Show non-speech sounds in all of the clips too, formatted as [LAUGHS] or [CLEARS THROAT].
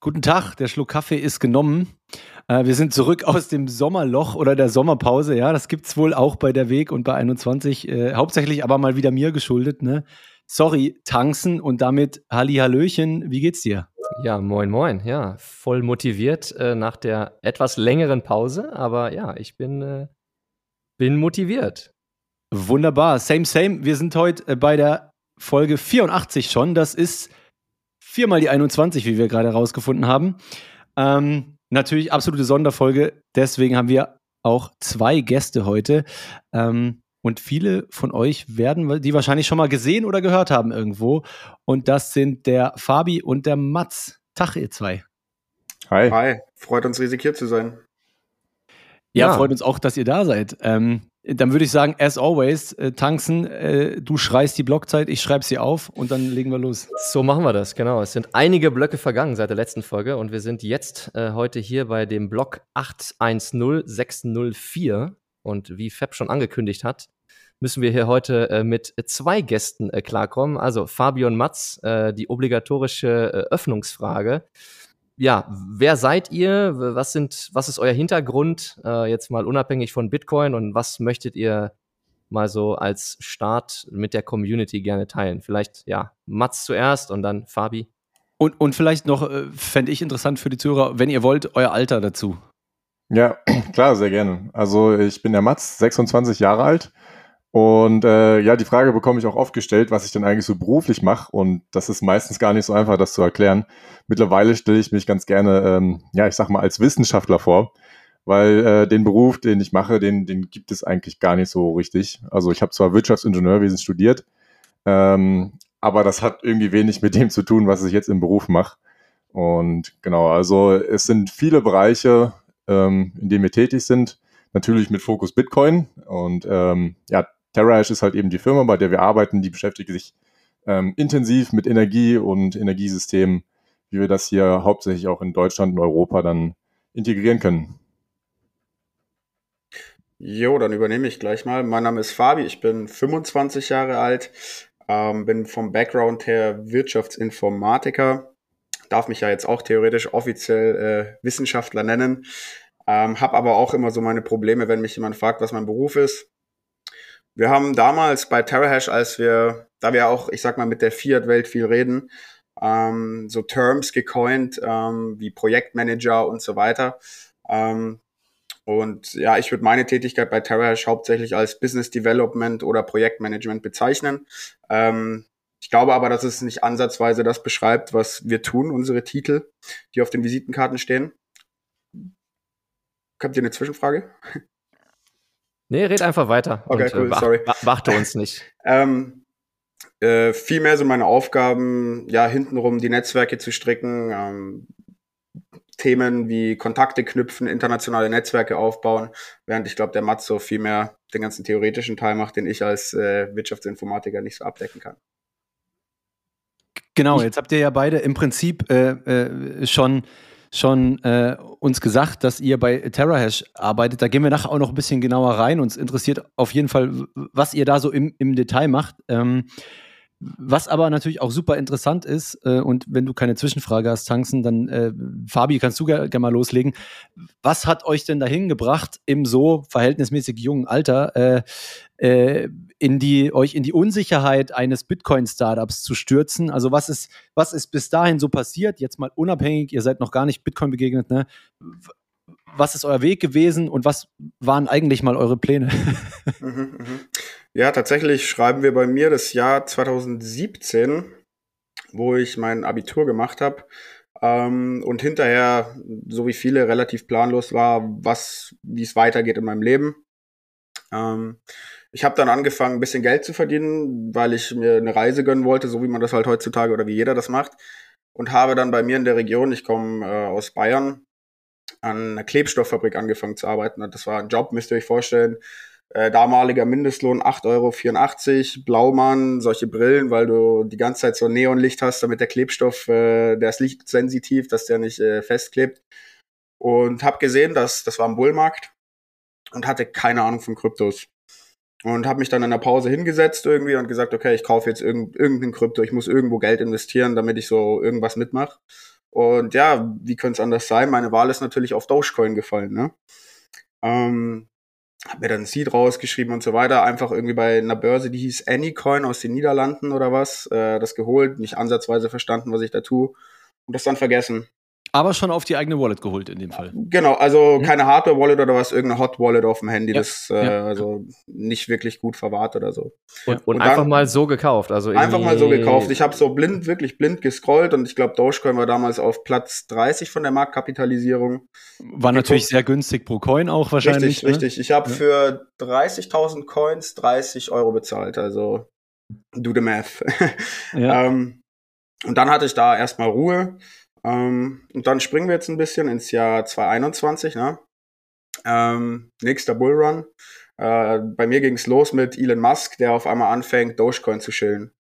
guten Tag, der Schluck Kaffee ist genommen. Äh, wir sind zurück aus dem Sommerloch oder der Sommerpause. Ja, das gibt es wohl auch bei der Weg und bei 21. Äh, hauptsächlich aber mal wieder mir geschuldet. Ne? Sorry, Tanzen und damit Halli Hallöchen. Wie geht's dir? Ja, moin, moin. Ja, voll motiviert äh, nach der etwas längeren Pause. Aber ja, ich bin, äh, bin motiviert. Wunderbar. Same, same. Wir sind heute äh, bei der Folge 84 schon. Das ist viermal die 21, wie wir gerade herausgefunden haben. Ähm, natürlich absolute Sonderfolge. Deswegen haben wir auch zwei Gäste heute. Ähm, und viele von euch werden die wahrscheinlich schon mal gesehen oder gehört haben irgendwo. Und das sind der Fabi und der Mats. Tag, ihr zwei. Hi. Hi. Freut uns riesig hier zu sein. Ja, ja. freut uns auch, dass ihr da seid. Ähm, dann würde ich sagen, as always, äh, Tanzen, äh, du schreist die Blockzeit, ich schreibe sie auf und dann legen wir los. So machen wir das, genau. Es sind einige Blöcke vergangen seit der letzten Folge und wir sind jetzt äh, heute hier bei dem Block 810604 und wie Fab schon angekündigt hat, müssen wir hier heute äh, mit zwei Gästen äh, klarkommen. Also Fabian Matz, äh, die obligatorische Öffnungsfrage ja, wer seid ihr? Was sind, was ist euer Hintergrund? Äh, jetzt mal unabhängig von Bitcoin und was möchtet ihr mal so als Start mit der Community gerne teilen? Vielleicht, ja, Mats zuerst und dann Fabi. Und, und vielleicht noch, äh, fände ich interessant für die Zuhörer, wenn ihr wollt, euer Alter dazu. Ja, [CLEARS THROAT] klar, sehr gerne. Also ich bin der Mats, 26 Jahre alt und äh, ja, die Frage bekomme ich auch oft gestellt, was ich denn eigentlich so beruflich mache. Und das ist meistens gar nicht so einfach, das zu erklären. Mittlerweile stelle ich mich ganz gerne, ähm, ja, ich sag mal, als Wissenschaftler vor, weil äh, den Beruf, den ich mache, den, den gibt es eigentlich gar nicht so richtig. Also ich habe zwar Wirtschaftsingenieurwesen studiert, ähm, aber das hat irgendwie wenig mit dem zu tun, was ich jetzt im Beruf mache. Und genau, also es sind viele Bereiche, ähm, in denen wir tätig sind. Natürlich mit Fokus Bitcoin. Und ähm, ja, TerraHash ist halt eben die Firma, bei der wir arbeiten, die beschäftigt sich ähm, intensiv mit Energie und Energiesystemen, wie wir das hier hauptsächlich auch in Deutschland und Europa dann integrieren können. Jo, dann übernehme ich gleich mal. Mein Name ist Fabi, ich bin 25 Jahre alt, ähm, bin vom Background her Wirtschaftsinformatiker, darf mich ja jetzt auch theoretisch offiziell äh, Wissenschaftler nennen, ähm, habe aber auch immer so meine Probleme, wenn mich jemand fragt, was mein Beruf ist. Wir haben damals bei TerraHash, als wir, da wir auch, ich sag mal, mit der Fiat-Welt viel reden, ähm, so Terms gecoint, ähm, wie Projektmanager und so weiter. Ähm, und ja, ich würde meine Tätigkeit bei TerraHash hauptsächlich als Business Development oder Projektmanagement bezeichnen. Ähm, ich glaube aber, dass es nicht ansatzweise das beschreibt, was wir tun, unsere Titel, die auf den Visitenkarten stehen. Habt ihr eine Zwischenfrage? Nee, red einfach weiter. Okay, und, äh, cool, äh, sorry. Warte uns nicht. [LAUGHS] ähm, äh, vielmehr so meine Aufgaben, ja, hintenrum die Netzwerke zu stricken, ähm, Themen wie Kontakte knüpfen, internationale Netzwerke aufbauen, während ich glaube, der Matzo viel mehr den ganzen theoretischen Teil macht, den ich als äh, Wirtschaftsinformatiker nicht so abdecken kann. Genau, jetzt habt ihr ja beide im Prinzip äh, äh, schon schon äh, uns gesagt, dass ihr bei TerraHash arbeitet. Da gehen wir nachher auch noch ein bisschen genauer rein. Uns interessiert auf jeden Fall, was ihr da so im, im Detail macht. Ähm, was aber natürlich auch super interessant ist, äh, und wenn du keine Zwischenfrage hast, Tanzen, dann äh, Fabi, kannst du gerne mal loslegen. Was hat euch denn dahin gebracht, im so verhältnismäßig jungen Alter äh, äh, in die, euch in die Unsicherheit eines Bitcoin-Startups zu stürzen? Also was ist, was ist bis dahin so passiert? Jetzt mal unabhängig, ihr seid noch gar nicht Bitcoin begegnet, ne? Was ist euer Weg gewesen und was waren eigentlich mal eure Pläne? Mhm, mh. Ja, tatsächlich schreiben wir bei mir das Jahr 2017, wo ich mein Abitur gemacht habe ähm, und hinterher, so wie viele, relativ planlos war, was, wie es weitergeht in meinem Leben. Ähm, ich habe dann angefangen, ein bisschen Geld zu verdienen, weil ich mir eine Reise gönnen wollte, so wie man das halt heutzutage oder wie jeder das macht. Und habe dann bei mir in der Region, ich komme äh, aus Bayern, an einer Klebstofffabrik angefangen zu arbeiten. Und das war ein Job, müsst ihr euch vorstellen, Äh, damaliger Mindestlohn 8,84 Euro, Blaumann, solche Brillen, weil du die ganze Zeit so Neonlicht hast, damit der Klebstoff, äh, der ist lichtsensitiv, dass der nicht äh, festklebt. Und habe gesehen, dass das war ein Bullmarkt und hatte keine Ahnung von Kryptos. Und habe mich dann in der Pause hingesetzt irgendwie und gesagt, okay, ich kaufe jetzt irgend, irgendein Krypto, ich muss irgendwo Geld investieren, damit ich so irgendwas mitmache. Und ja, wie könnte es anders sein? Meine Wahl ist natürlich auf Dogecoin gefallen. Ne? Ähm, hab mir dann Seed rausgeschrieben und so weiter. Einfach irgendwie bei einer Börse, die hieß Anycoin aus den Niederlanden oder was, äh, das geholt, nicht ansatzweise verstanden, was ich da tue und das dann vergessen. Aber schon auf die eigene Wallet geholt in dem Fall. Genau, also keine Hardware-Wallet oder was, irgendeine Hot-Wallet auf dem Handy, Ja, das äh, ja. also nicht wirklich gut verwahrt oder so. Und, und, Und einfach dann- mal so gekauft. Also Einfach mal so gekauft. Ich habe so blind, wirklich blind gescrollt und ich glaube, Dogecoin war damals auf Platz 30 von der Marktkapitalisierung. War natürlich sehr günstig pro Coin auch wahrscheinlich. richtig, ne? richtig. Ich habe Ja. für 30.000 Coins 30 Euro bezahlt, also do the math. Ja. [LAUGHS] ähm, und dann hatte ich da erstmal Ruhe. Ähm, und dann springen wir jetzt ein bisschen ins Jahr 2021. Ne? Ähm, nächster Bullrun. Äh, bei mir ging es los mit Elon Musk, der auf einmal anfängt, Dogecoin zu chillen.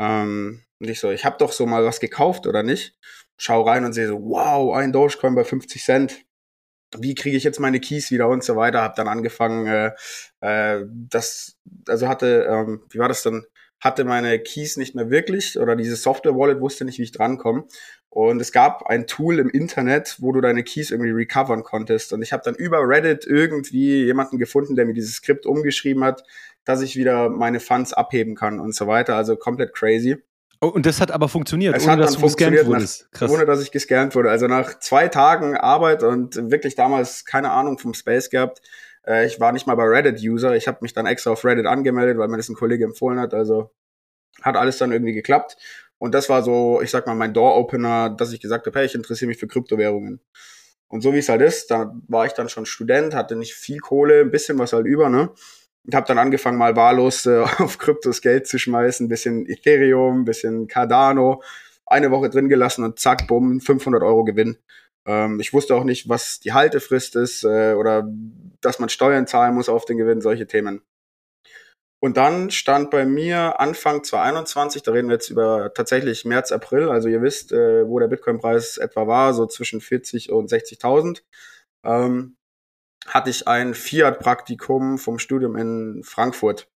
Ähm, und ich so, ich habe doch so mal was gekauft, oder nicht? Schau rein und sehe so, wow, ein Dogecoin bei 50 Cent. Wie kriege ich jetzt meine Keys wieder und so weiter? Hab dann angefangen, äh, äh, das, also hatte, ähm, wie war das denn? Hatte meine Keys nicht mehr wirklich oder diese Software-Wallet wusste nicht, wie ich drankomme. Und es gab ein Tool im Internet, wo du deine Keys irgendwie recovern konntest. Und ich habe dann über Reddit irgendwie jemanden gefunden, der mir dieses Skript umgeschrieben hat, dass ich wieder meine Funds abheben kann und so weiter. Also komplett crazy. Oh, und das hat aber funktioniert, Es ohne hat dass du gescannt funktioniert, wurdest. nach, ohne dass ich gescannt wurde. Also nach zwei Tagen Arbeit und wirklich damals keine Ahnung vom Space gehabt. Äh, ich war nicht mal bei Reddit-User. Ich habe mich dann extra auf Reddit angemeldet, weil mir das ein Kollege empfohlen hat. Also hat alles dann irgendwie geklappt. Und das war so, ich sag mal, mein Door-Opener, dass ich gesagt habe, hey, ich interessiere mich für Kryptowährungen. Und so wie es halt ist, da war ich dann schon Student, hatte nicht viel Kohle, ein bisschen was halt über, ne? Und habe dann angefangen, mal wahllos äh, [LAUGHS] auf Kryptos Geld zu schmeißen, ein bisschen Ethereum, ein bisschen Cardano, eine Woche drin gelassen und zack, bumm, 500 Euro Gewinn. Ähm, ich wusste auch nicht, was die Haltefrist ist äh, oder dass man Steuern zahlen muss auf den Gewinn, solche Themen. Und dann stand bei mir Anfang 2021, da reden wir jetzt über tatsächlich März, April, also ihr wisst, äh, wo der Bitcoin-Preis etwa war, so zwischen 40 und 60.000, ähm, hatte ich ein Fiat-Praktikum vom Studium in Frankfurt.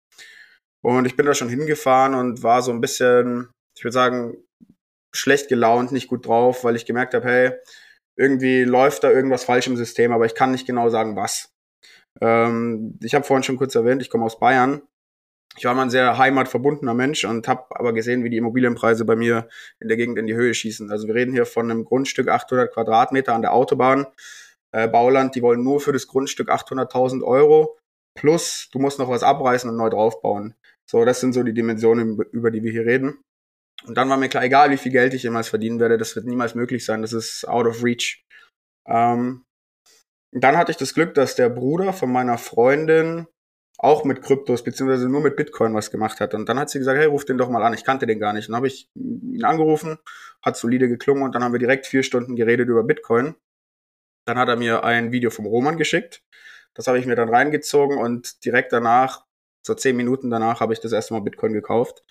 Und ich bin da schon hingefahren und war so ein bisschen, ich würde sagen, schlecht gelaunt, nicht gut drauf, weil ich gemerkt habe, hey, irgendwie läuft da irgendwas falsch im System, aber ich kann nicht genau sagen, was. Ähm, ich habe vorhin schon kurz erwähnt, ich komme aus Bayern. Ich war mal ein sehr heimatverbundener Mensch und habe aber gesehen, wie die Immobilienpreise bei mir in der Gegend in die Höhe schießen. Also wir reden hier von einem Grundstück 800 Quadratmeter an der Autobahn. Äh, Bauland, die wollen nur für das Grundstück 800.000 Euro. Plus, du musst noch was abreißen und neu draufbauen. So, das sind so die Dimensionen, über die wir hier reden. Und dann war mir klar, egal wie viel Geld ich jemals verdienen werde, das wird niemals möglich sein. Das ist out of reach. Ähm, dann hatte ich das Glück, dass der Bruder von meiner Freundin auch mit Kryptos, beziehungsweise nur mit Bitcoin was gemacht hat. Und dann hat sie gesagt, hey, ruf den doch mal an, ich kannte den gar nicht. Und dann habe ich ihn angerufen, hat solide geklungen und dann haben wir direkt vier Stunden geredet über Bitcoin. Dann hat er mir ein Video vom Roman geschickt. Das habe ich mir dann reingezogen und direkt danach, so zehn Minuten danach, habe ich das erste Mal Bitcoin gekauft.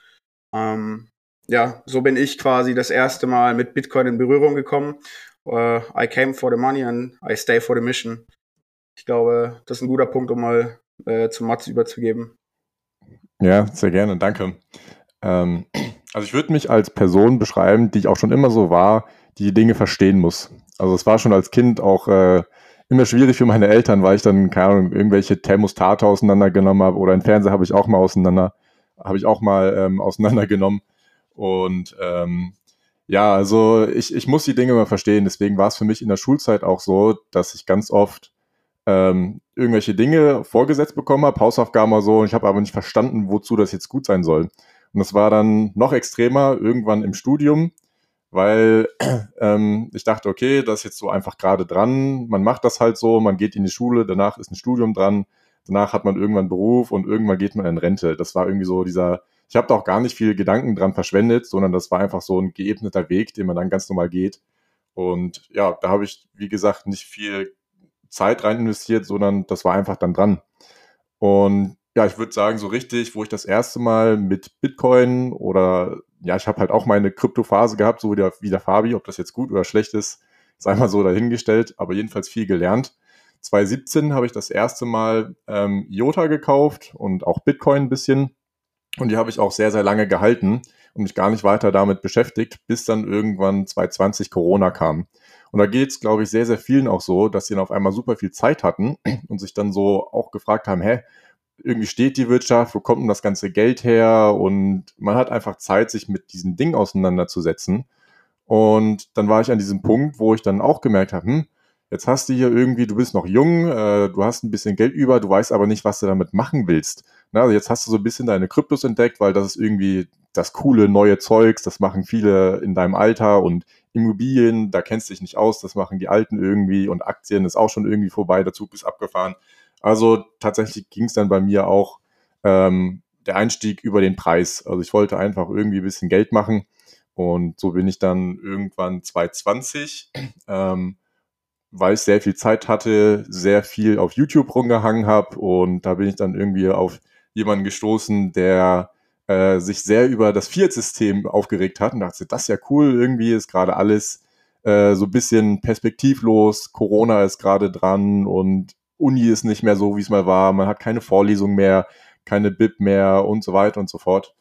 Ähm, ja, so bin ich quasi das erste Mal mit Bitcoin in Berührung gekommen. Uh, I came for the money and I stay for the mission. Ich glaube, das ist ein guter Punkt, um mal äh, zum Mats überzugeben. Ja, sehr gerne, danke. Ähm, also ich würde mich als Person beschreiben, die ich auch schon immer so war, die Dinge verstehen muss. Also es war schon als Kind auch äh, immer schwierig für meine Eltern, weil ich dann, keine Ahnung, irgendwelche Thermostate auseinandergenommen habe oder einen Fernseher habe ich auch mal auseinander, habe ich auch mal ähm, auseinandergenommen. Und ähm, ja, also ich, ich muss die Dinge mal verstehen. Deswegen war es für mich in der Schulzeit auch so, dass ich ganz oft ähm, irgendwelche Dinge vorgesetzt bekommen habe, Hausaufgaben oder so, und ich habe aber nicht verstanden, wozu das jetzt gut sein soll. Und das war dann noch extremer irgendwann im Studium, weil [CLEARS THROAT] ähm, ich dachte, okay, das ist jetzt so einfach gerade dran, man macht das halt so, man geht in die Schule, danach ist ein Studium dran, danach hat man irgendwann Beruf und irgendwann geht man in Rente. Das war irgendwie so dieser, ich habe da auch gar nicht viel Gedanken dran verschwendet, sondern das war einfach so ein geebneter Weg, den man dann ganz normal geht. Und ja, da habe ich, wie gesagt, nicht viel Zeit rein investiert, sondern das war einfach dann dran. Und ja, ich würde sagen, so richtig, wo ich das erste Mal mit Bitcoin oder ja, ich habe halt auch meine Kryptophase gehabt, so wie der, wie der Fabi, ob das jetzt gut oder schlecht ist, sei mal so dahingestellt, aber jedenfalls viel gelernt. 2017 habe ich das erste Mal ähm, IOTA gekauft und auch Bitcoin ein bisschen. Und die habe ich auch sehr, sehr lange gehalten und mich gar nicht weiter damit beschäftigt, bis dann irgendwann 2020 Corona kam. Und da geht es, glaube ich, sehr, sehr vielen auch so, dass sie dann auf einmal super viel Zeit hatten [CLEARS THROAT] und sich dann so auch gefragt haben, hä, irgendwie steht die Wirtschaft, wo kommt denn das ganze Geld her? Und man hat einfach Zeit, sich mit diesen Dingen auseinanderzusetzen. Und dann war ich an diesem Punkt, wo ich dann auch gemerkt habe, hm, jetzt hast du hier irgendwie, du bist noch jung, äh, du hast ein bisschen Geld über, du weißt aber nicht, was du damit machen willst. Na, also jetzt hast du so ein bisschen deine Kryptos entdeckt, weil das ist irgendwie das coole neue Zeugs, das machen viele in deinem Alter und Immobilien, da kennst du dich nicht aus, das machen die Alten irgendwie und Aktien ist auch schon irgendwie vorbei, der Zug ist abgefahren. Also tatsächlich ging es dann bei mir auch ähm, der Einstieg über den Preis. Also ich wollte einfach irgendwie ein bisschen Geld machen und so bin ich dann irgendwann 2020, ähm, weil ich sehr viel Zeit hatte, sehr viel auf YouTube rumgehangen habe und da bin ich dann irgendwie auf jemanden gestoßen, der äh, sich sehr über das Fiat-System aufgeregt hat und dachte, das ist ja cool, irgendwie ist gerade alles äh, so ein bisschen perspektivlos, Corona ist gerade dran und Uni ist nicht mehr so, wie es mal war, man hat keine Vorlesung mehr, keine Bib mehr und so weiter und so fort.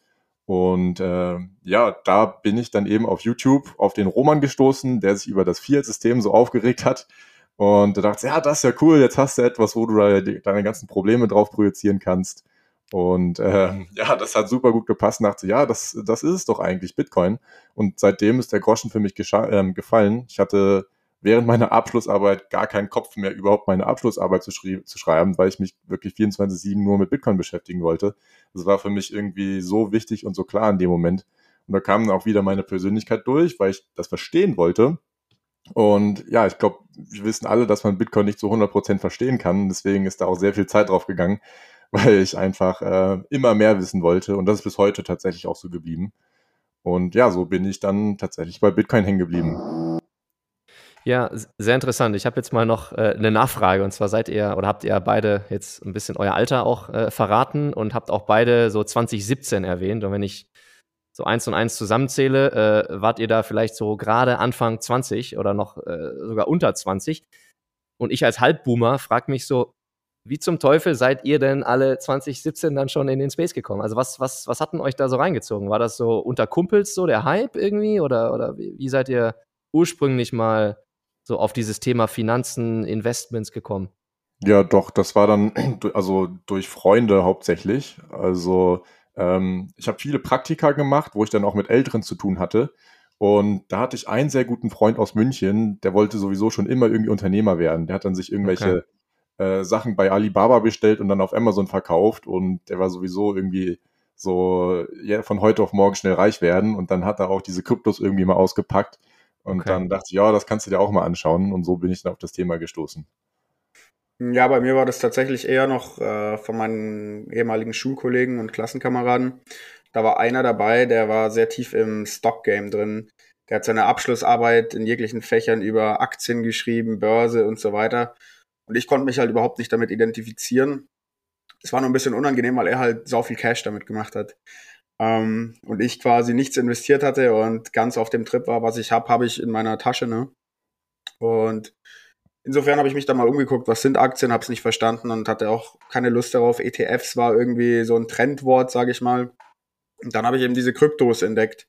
Und äh, ja, da bin ich dann eben auf YouTube auf den Roman gestoßen, der sich über das Fiat-System so aufgeregt hat. Und da dachte ich, ja, das ist ja cool, jetzt hast du etwas, wo du deine ganzen Probleme drauf projizieren kannst. Und äh, [LAUGHS] ja, das hat super gut gepasst. Dachte, ja, das, das ist es doch eigentlich, Bitcoin. Und seitdem ist der Groschen für mich äh, gefallen. Ich hatte während meiner Abschlussarbeit gar keinen Kopf mehr, überhaupt meine Abschlussarbeit zu, zu schreiben, weil ich mich wirklich 24-7 nur mit Bitcoin beschäftigen wollte. Das war für mich irgendwie so wichtig und so klar in dem Moment. Und da kam dann auch wieder meine Persönlichkeit durch, weil ich das verstehen wollte. Und ja, ich glaube, wir wissen alle, dass man Bitcoin nicht zu 100% verstehen kann. Deswegen ist da auch sehr viel Zeit drauf gegangen, [LAUGHS] weil ich einfach äh, immer mehr wissen wollte. Und das ist bis heute tatsächlich auch so geblieben. Und ja, so bin ich dann tatsächlich bei Bitcoin hängen geblieben. Ja, sehr interessant. Ich habe jetzt mal noch äh, eine Nachfrage. Und zwar seid ihr oder habt ihr beide jetzt ein bisschen euer Alter auch äh, verraten und habt auch beide so 2017 erwähnt. Und wenn ich so eins und eins zusammenzähle, äh, wart ihr da vielleicht so gerade Anfang 20 oder noch äh, sogar unter 20. Und ich als Halbboomer frage mich so, wie zum Teufel seid ihr denn alle 2017 dann schon in den Space gekommen? Also was, was, was hat denn euch da so reingezogen? War das so unter Kumpels so der Hype irgendwie? Oder, oder wie, wie seid ihr ursprünglich mal so auf dieses Thema Finanzen, Investments gekommen? Ja, doch, das war dann [CLEARS THROAT] also durch Freunde hauptsächlich. Also ähm, ich habe viele Praktika gemacht, wo ich dann auch mit Älteren zu tun hatte. Und da hatte ich einen sehr guten Freund aus München, der wollte sowieso schon immer irgendwie Unternehmer werden. Der hat dann sich irgendwelche okay. Äh, Sachen bei Alibaba bestellt und dann auf Amazon verkauft. Und der war sowieso irgendwie so ja, von heute auf morgen schnell reich werden. Und dann hat er auch diese Kryptos irgendwie mal ausgepackt. Und okay. dann dachte ich, ja, das kannst du dir auch mal anschauen. Und so bin ich dann auf das Thema gestoßen. Ja, bei mir war das tatsächlich eher noch äh, von meinen ehemaligen Schulkollegen und Klassenkameraden. Da war einer dabei, der war sehr tief im Stock-Game drin. Der hat seine Abschlussarbeit in jeglichen Fächern über Aktien geschrieben, Börse und so weiter. Und ich konnte mich halt überhaupt nicht damit identifizieren. Es war nur ein bisschen unangenehm, weil er halt so viel Cash damit gemacht hat ähm, und ich quasi nichts investiert hatte und ganz auf dem Trip war, was ich habe, habe ich in meiner Tasche. Ne? Und insofern habe ich mich da mal umgeguckt, was sind Aktien, habe es nicht verstanden und hatte auch keine Lust darauf. ETFs war irgendwie so ein Trendwort, sage ich mal. Und dann habe ich eben diese Kryptos entdeckt.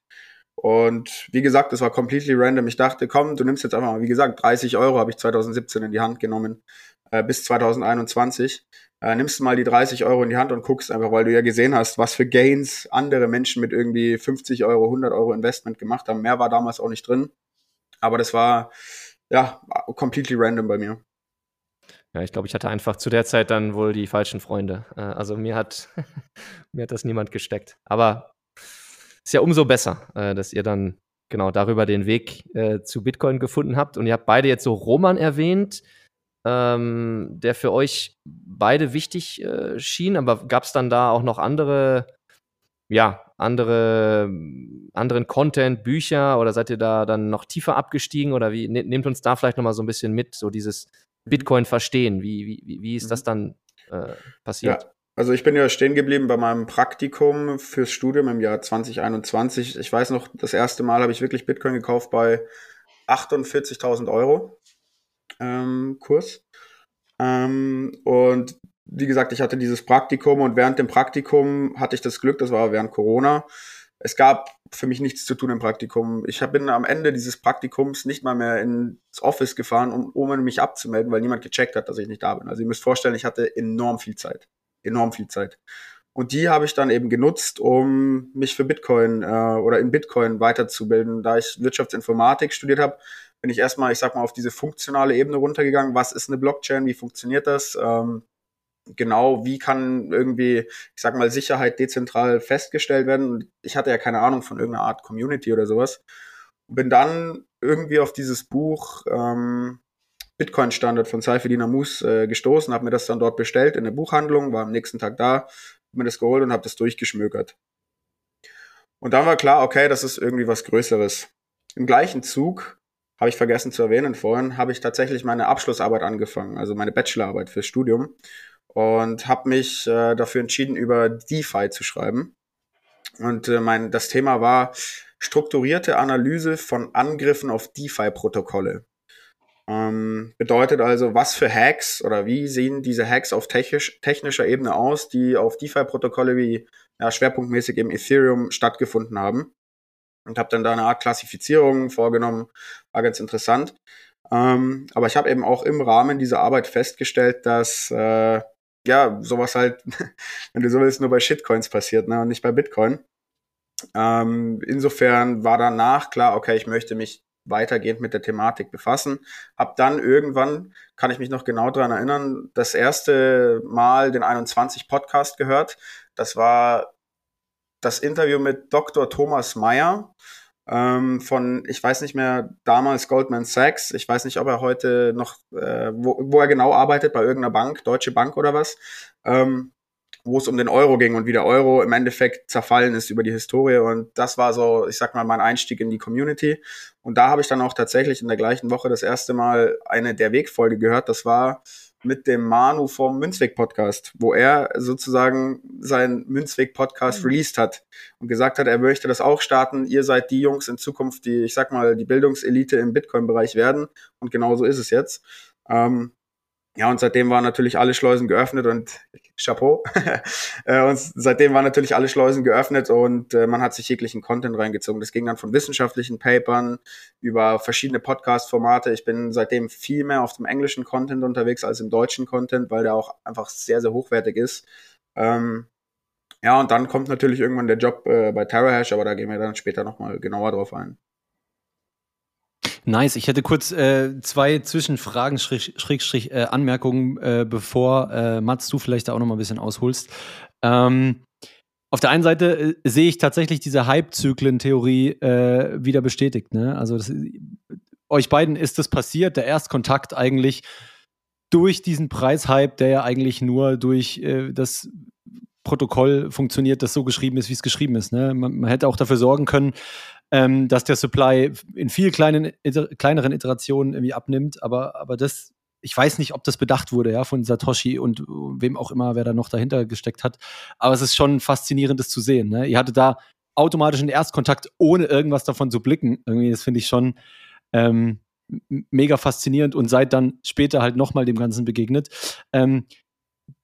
Und wie gesagt, das war completely random. Ich dachte, komm, du nimmst jetzt einfach mal, wie gesagt, 30 Euro habe ich 2017 in die Hand genommen, äh, bis 2021 äh, nimmst du mal die 30 Euro in die Hand und guckst einfach, weil du ja gesehen hast, was für Gains andere Menschen mit irgendwie 50 Euro, 100 Euro Investment gemacht haben. Mehr war damals auch nicht drin. Aber das war, ja, completely random bei mir. Ja, ich glaube, ich hatte einfach zu der Zeit dann wohl die falschen Freunde. Äh, also mir hat, [LAUGHS] mir hat das niemand gesteckt. Aber ist ja umso besser, äh, dass ihr dann genau darüber den Weg zu Bitcoin gefunden habt. Und ihr habt beide jetzt so Roman erwähnt ähm, der für euch beide wichtig äh, schien, aber gab es dann da auch noch andere, ja, andere, anderen Content, Bücher oder seid ihr da dann noch tiefer abgestiegen oder wie? Ne, nehmt uns da vielleicht nochmal so ein bisschen mit, so dieses mhm. Bitcoin verstehen. Wie, wie, wie ist das mhm. dann äh, passiert? Ja. Also ich bin ja stehen geblieben bei meinem Praktikum fürs Studium im Jahr 2021. Ich weiß noch, das erste Mal habe ich wirklich Bitcoin gekauft bei 48.000 Euro ähm, Kurs. Ähm, und wie gesagt, ich hatte dieses Praktikum und während dem Praktikum hatte ich das Glück, das war während Corona. Es gab für mich nichts zu tun im Praktikum. Ich bin am Ende dieses Praktikums nicht mal mehr ins Office gefahren, um, um mich abzumelden, weil niemand gecheckt hat, dass ich nicht da bin. Also ihr müsst vorstellen, ich hatte enorm viel Zeit. Enorm viel Zeit. Und die habe ich dann eben genutzt, um mich für Bitcoin äh, oder in Bitcoin weiterzubilden. Da ich Wirtschaftsinformatik studiert habe, bin ich erstmal, ich sag mal, auf diese funktionale Ebene runtergegangen. Was ist eine Blockchain? Wie funktioniert das? Ähm, genau, wie kann irgendwie, ich sag mal, Sicherheit dezentral festgestellt werden? Ich hatte ja keine Ahnung von irgendeiner Art Community oder sowas. Bin dann irgendwie auf dieses Buch ähm, Bitcoin Standard von Saifedin Amus äh, gestoßen, habe mir das dann dort bestellt in der Buchhandlung, war am nächsten Tag da, mir das geholt und habe das durchgeschmökert. Und dann war klar, okay, das ist irgendwie was Größeres. Im gleichen Zug habe ich vergessen zu erwähnen vorhin, habe ich tatsächlich meine Abschlussarbeit angefangen, also meine Bachelorarbeit fürs Studium und habe mich äh, dafür entschieden, über DeFi zu schreiben. Und äh, mein das Thema war strukturierte Analyse von Angriffen auf DeFi-Protokolle. Ähm, bedeutet also, was für Hacks oder wie sehen diese Hacks auf technisch, technischer Ebene aus, die auf DeFi-Protokolle wie ja, schwerpunktmäßig im Ethereum stattgefunden haben und habe dann da eine Art Klassifizierung vorgenommen. War ganz interessant. Ähm, aber ich habe eben auch im Rahmen dieser Arbeit festgestellt, dass äh, ja sowas halt, [LAUGHS] wenn du so willst, nur bei Shitcoins passiert ne, und nicht bei Bitcoin. Ähm, insofern war danach klar, okay, ich möchte mich weitergehend mit der Thematik befassen. Hab dann irgendwann, kann ich mich noch genau daran erinnern, das erste Mal den 21 Podcast gehört. Das war das Interview mit Dr. Thomas Meyer ähm, von, ich weiß nicht mehr, damals Goldman Sachs. Ich weiß nicht, ob er heute noch, äh, wo, wo er genau arbeitet, bei irgendeiner Bank, Deutsche Bank oder was. Ähm, wo es um den Euro ging und wie der Euro im Endeffekt zerfallen ist über die Historie. Und das war so, ich sag mal, mein Einstieg in die Community. Und da habe ich dann auch tatsächlich in der gleichen Woche das erste Mal eine der Wegfolge gehört. Das war mit dem Manu vom Münzweg-Podcast, wo er sozusagen seinen Münzweg-Podcast mhm. released hat und gesagt hat, er möchte das auch starten. Ihr seid die Jungs in Zukunft, die, ich sag mal, die Bildungselite im Bitcoin-Bereich werden. Und genauso ist es jetzt. Ähm, ja, und seitdem waren natürlich alle Schleusen geöffnet und [LAUGHS] Chapeau. [LAUGHS] Äh, und seitdem waren natürlich alle Schleusen geöffnet und äh, man hat sich jeglichen Content reingezogen. Das ging dann von wissenschaftlichen Papern über verschiedene Podcast-Formate. Ich bin seitdem viel mehr auf dem englischen Content unterwegs als im deutschen Content, weil der auch einfach sehr, sehr hochwertig ist. Ähm, ja, und dann kommt natürlich irgendwann der Job äh, bei TerraHash, aber da gehen wir dann später nochmal genauer drauf ein. Nice. Ich hätte kurz äh, zwei Zwischenfragen, Schrägstrich, äh, Anmerkungen, äh, bevor äh, Mats, du vielleicht da auch noch mal ein bisschen ausholst. Ähm, auf der einen Seite äh, sehe ich tatsächlich diese Hype-Zyklen-Theorie äh, wieder bestätigt. Ne? Also das, euch beiden ist das passiert, der Erstkontakt eigentlich durch diesen Preishype, der ja eigentlich nur durch äh, das Protokoll funktioniert, das so geschrieben ist, wie es geschrieben ist. Ne? Man, man, hätte auch dafür sorgen können, ähm, dass der Supply in viel kleinen, iter kleineren Iterationen irgendwie abnimmt. Aber, aber das, ich weiß nicht, ob das bedacht wurde, ja, von Satoshi und wem auch immer, wer da noch dahinter gesteckt hat. Aber es ist schon faszinierend, das zu sehen. Ne? Ihr hattet da automatisch einen Erstkontakt, ohne irgendwas davon zu blicken. Irgendwie, das finde ich schon ähm, mega faszinierend und seid dann später halt nochmal dem Ganzen begegnet. Ähm,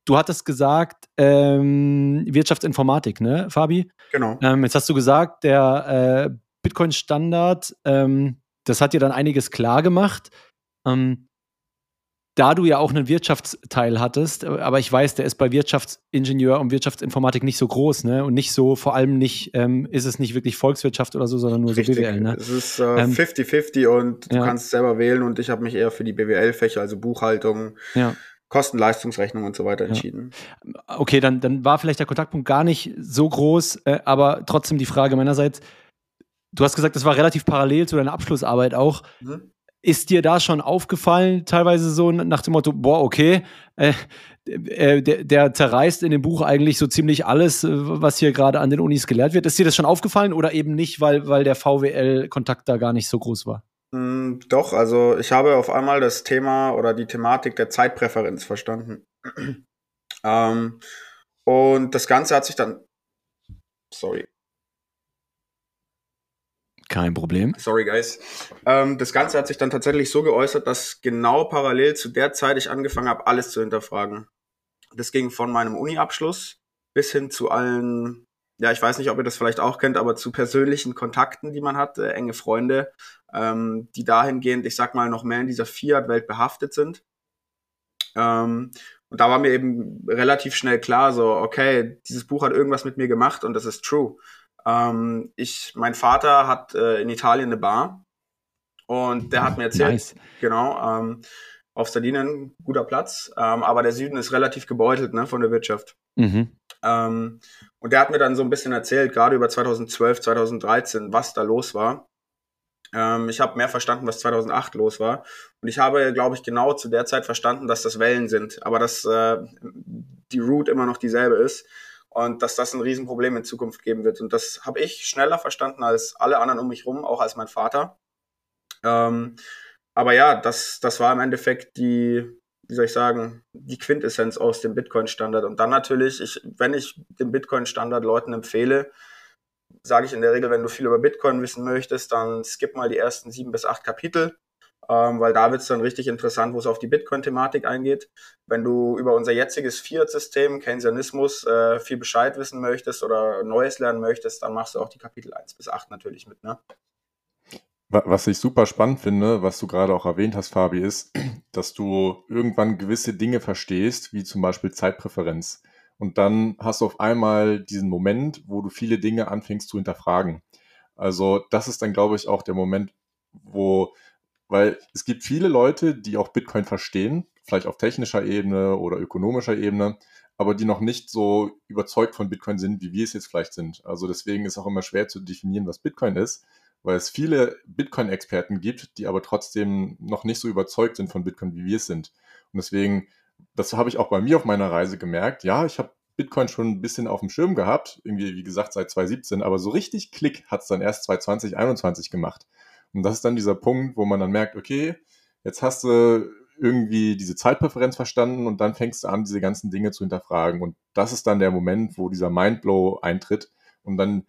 du hattest gesagt, ähm, Wirtschaftsinformatik, ne, Fabi? Genau. Ähm, jetzt hast du gesagt, der äh, Bitcoin-Standard, ähm, das hat dir dann einiges klar gemacht. Ähm, da du ja auch einen Wirtschaftsteil hattest, aber ich weiß, der ist bei Wirtschaftsingenieur und Wirtschaftsinformatik nicht so groß, ne? Und nicht so, vor allem nicht, ähm, ist es nicht wirklich Volkswirtschaft oder so, sondern nur Richtig. so BWL, ne? Es ist 50-50 äh, und du ja. kannst selber wählen und ich habe mich eher für die BWL-Fächer, also Buchhaltung, ja. Kosten-Leistungsrechnung und so weiter entschieden. Ja. Okay, dann, dann war vielleicht der Kontaktpunkt gar nicht so groß, äh, aber trotzdem die Frage meinerseits, du hast gesagt, das war relativ parallel zu deiner Abschlussarbeit auch. Mhm. Ist dir da schon aufgefallen, teilweise so nach dem Motto, boah, okay, äh, äh, der, der, zerreißt in dem Buch eigentlich so ziemlich alles, äh, was hier gerade an den Unis gelehrt wird. Ist dir das schon aufgefallen oder eben nicht, weil, weil der VWL-Kontakt da gar nicht so groß war? Mm, doch, also ich habe auf einmal das Thema oder die Thematik der Zeitpräferenz verstanden. [CLEARS THROAT] ähm, Und das Ganze hat sich dann, sorry, Kein Problem. Sorry, guys. Ähm, das Ganze hat sich dann tatsächlich so geäußert, dass genau parallel zu der Zeit ich angefangen habe, alles zu hinterfragen. Das ging von meinem Uni-Abschluss bis hin zu allen, ja, ich weiß nicht, ob ihr das vielleicht auch kennt, aber zu persönlichen Kontakten, die man hat, äh, enge Freunde, ähm, die dahingehend, ich sag mal, noch mehr in dieser Fiat-Welt behaftet sind. Ähm, und da war mir eben relativ schnell klar, so, okay, dieses Buch hat irgendwas mit mir gemacht und das ist true. Ähm, ich, mein Vater hat äh, in Italien eine Bar und der hat mir erzählt, Nice. genau, ähm, auf Sardinien guter Platz, ähm, aber der Süden ist relativ gebeutelt ne, von der Wirtschaft. Mhm. Ähm, und der hat mir dann so ein bisschen erzählt, gerade über 2012, 2013, was da los war. Ähm, ich habe mehr verstanden, was 2008 los war. Und ich habe, glaube ich, genau zu der Zeit verstanden, dass das Wellen sind, aber dass äh, die Route immer noch dieselbe ist und dass das ein Riesenproblem in Zukunft geben wird. Und das habe ich schneller verstanden als alle anderen um mich rum, auch als mein Vater. Ähm, aber ja, das, das war im Endeffekt die, wie soll ich sagen, die Quintessenz aus dem Bitcoin-Standard. Und dann natürlich, ich, wenn ich den Bitcoin-Standard Leuten empfehle, sage ich in der Regel, wenn du viel über Bitcoin wissen möchtest, dann skip mal die ersten sieben bis acht Kapitel, ähm, weil da wird es dann richtig interessant, wo es auf die Bitcoin-Thematik eingeht. Wenn du über unser jetziges Fiat-System, Keynesianismus, äh, viel Bescheid wissen möchtest oder Neues lernen möchtest, dann machst du auch die Kapitel eins bis acht natürlich mit, ne? Wa- Was ich super spannend finde, was du gerade auch erwähnt hast, Fabi, ist, dass du irgendwann gewisse Dinge verstehst, wie zum Beispiel Zeitpräferenz. Und dann hast du auf einmal diesen Moment, wo du viele Dinge anfängst zu hinterfragen. Also das ist dann, glaube ich, auch der Moment, wo, weil es gibt viele Leute, die auch Bitcoin verstehen, vielleicht auf technischer Ebene oder ökonomischer Ebene, aber die noch nicht so überzeugt von Bitcoin sind, wie wir es jetzt vielleicht sind. Also deswegen ist auch immer schwer zu definieren, was Bitcoin ist weil es viele Bitcoin-Experten gibt, die aber trotzdem noch nicht so überzeugt sind von Bitcoin, wie wir es sind. Und deswegen, das habe ich auch bei mir auf meiner Reise gemerkt. Ja, ich habe Bitcoin schon ein bisschen auf dem Schirm gehabt, irgendwie, wie gesagt, seit 2017, aber so richtig Klick hat es dann erst 2020, 2021 gemacht. Und das ist dann dieser Punkt, wo man dann merkt, okay, jetzt hast du irgendwie diese Zeitpräferenz verstanden und dann fängst du an, diese ganzen Dinge zu hinterfragen. Und das ist dann der Moment, wo dieser Mindblow eintritt und dann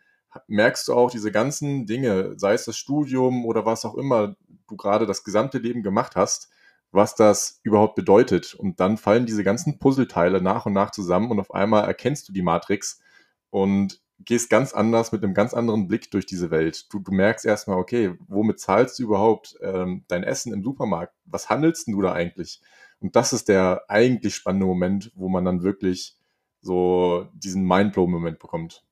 merkst du auch diese ganzen Dinge, sei es das Studium oder was auch immer du gerade das gesamte Leben gemacht hast, was das überhaupt bedeutet. Und dann fallen diese ganzen Puzzleteile nach und nach zusammen und auf einmal erkennst du die Matrix und gehst ganz anders mit einem ganz anderen Blick durch diese Welt. Du, du merkst erstmal, okay, womit zahlst du überhaupt ähm, dein Essen im Supermarkt? Was handelst du da eigentlich? Und das ist der eigentlich spannende Moment, wo man dann wirklich so diesen Mindblow-Moment bekommt.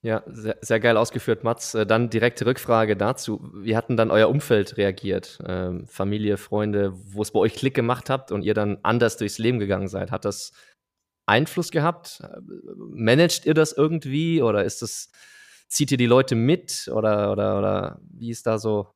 Ja, sehr, sehr geil ausgeführt, Mats. Äh, Dann direkte Rückfrage dazu. Wie hat denn dann euer Umfeld reagiert? Ähm, Familie, Freunde, wo es bei euch Klick gemacht habt und ihr dann anders durchs Leben gegangen seid? Hat das Einfluss gehabt? Managt ihr das irgendwie oder ist das, zieht ihr die Leute mit oder, oder, oder wie ist da so?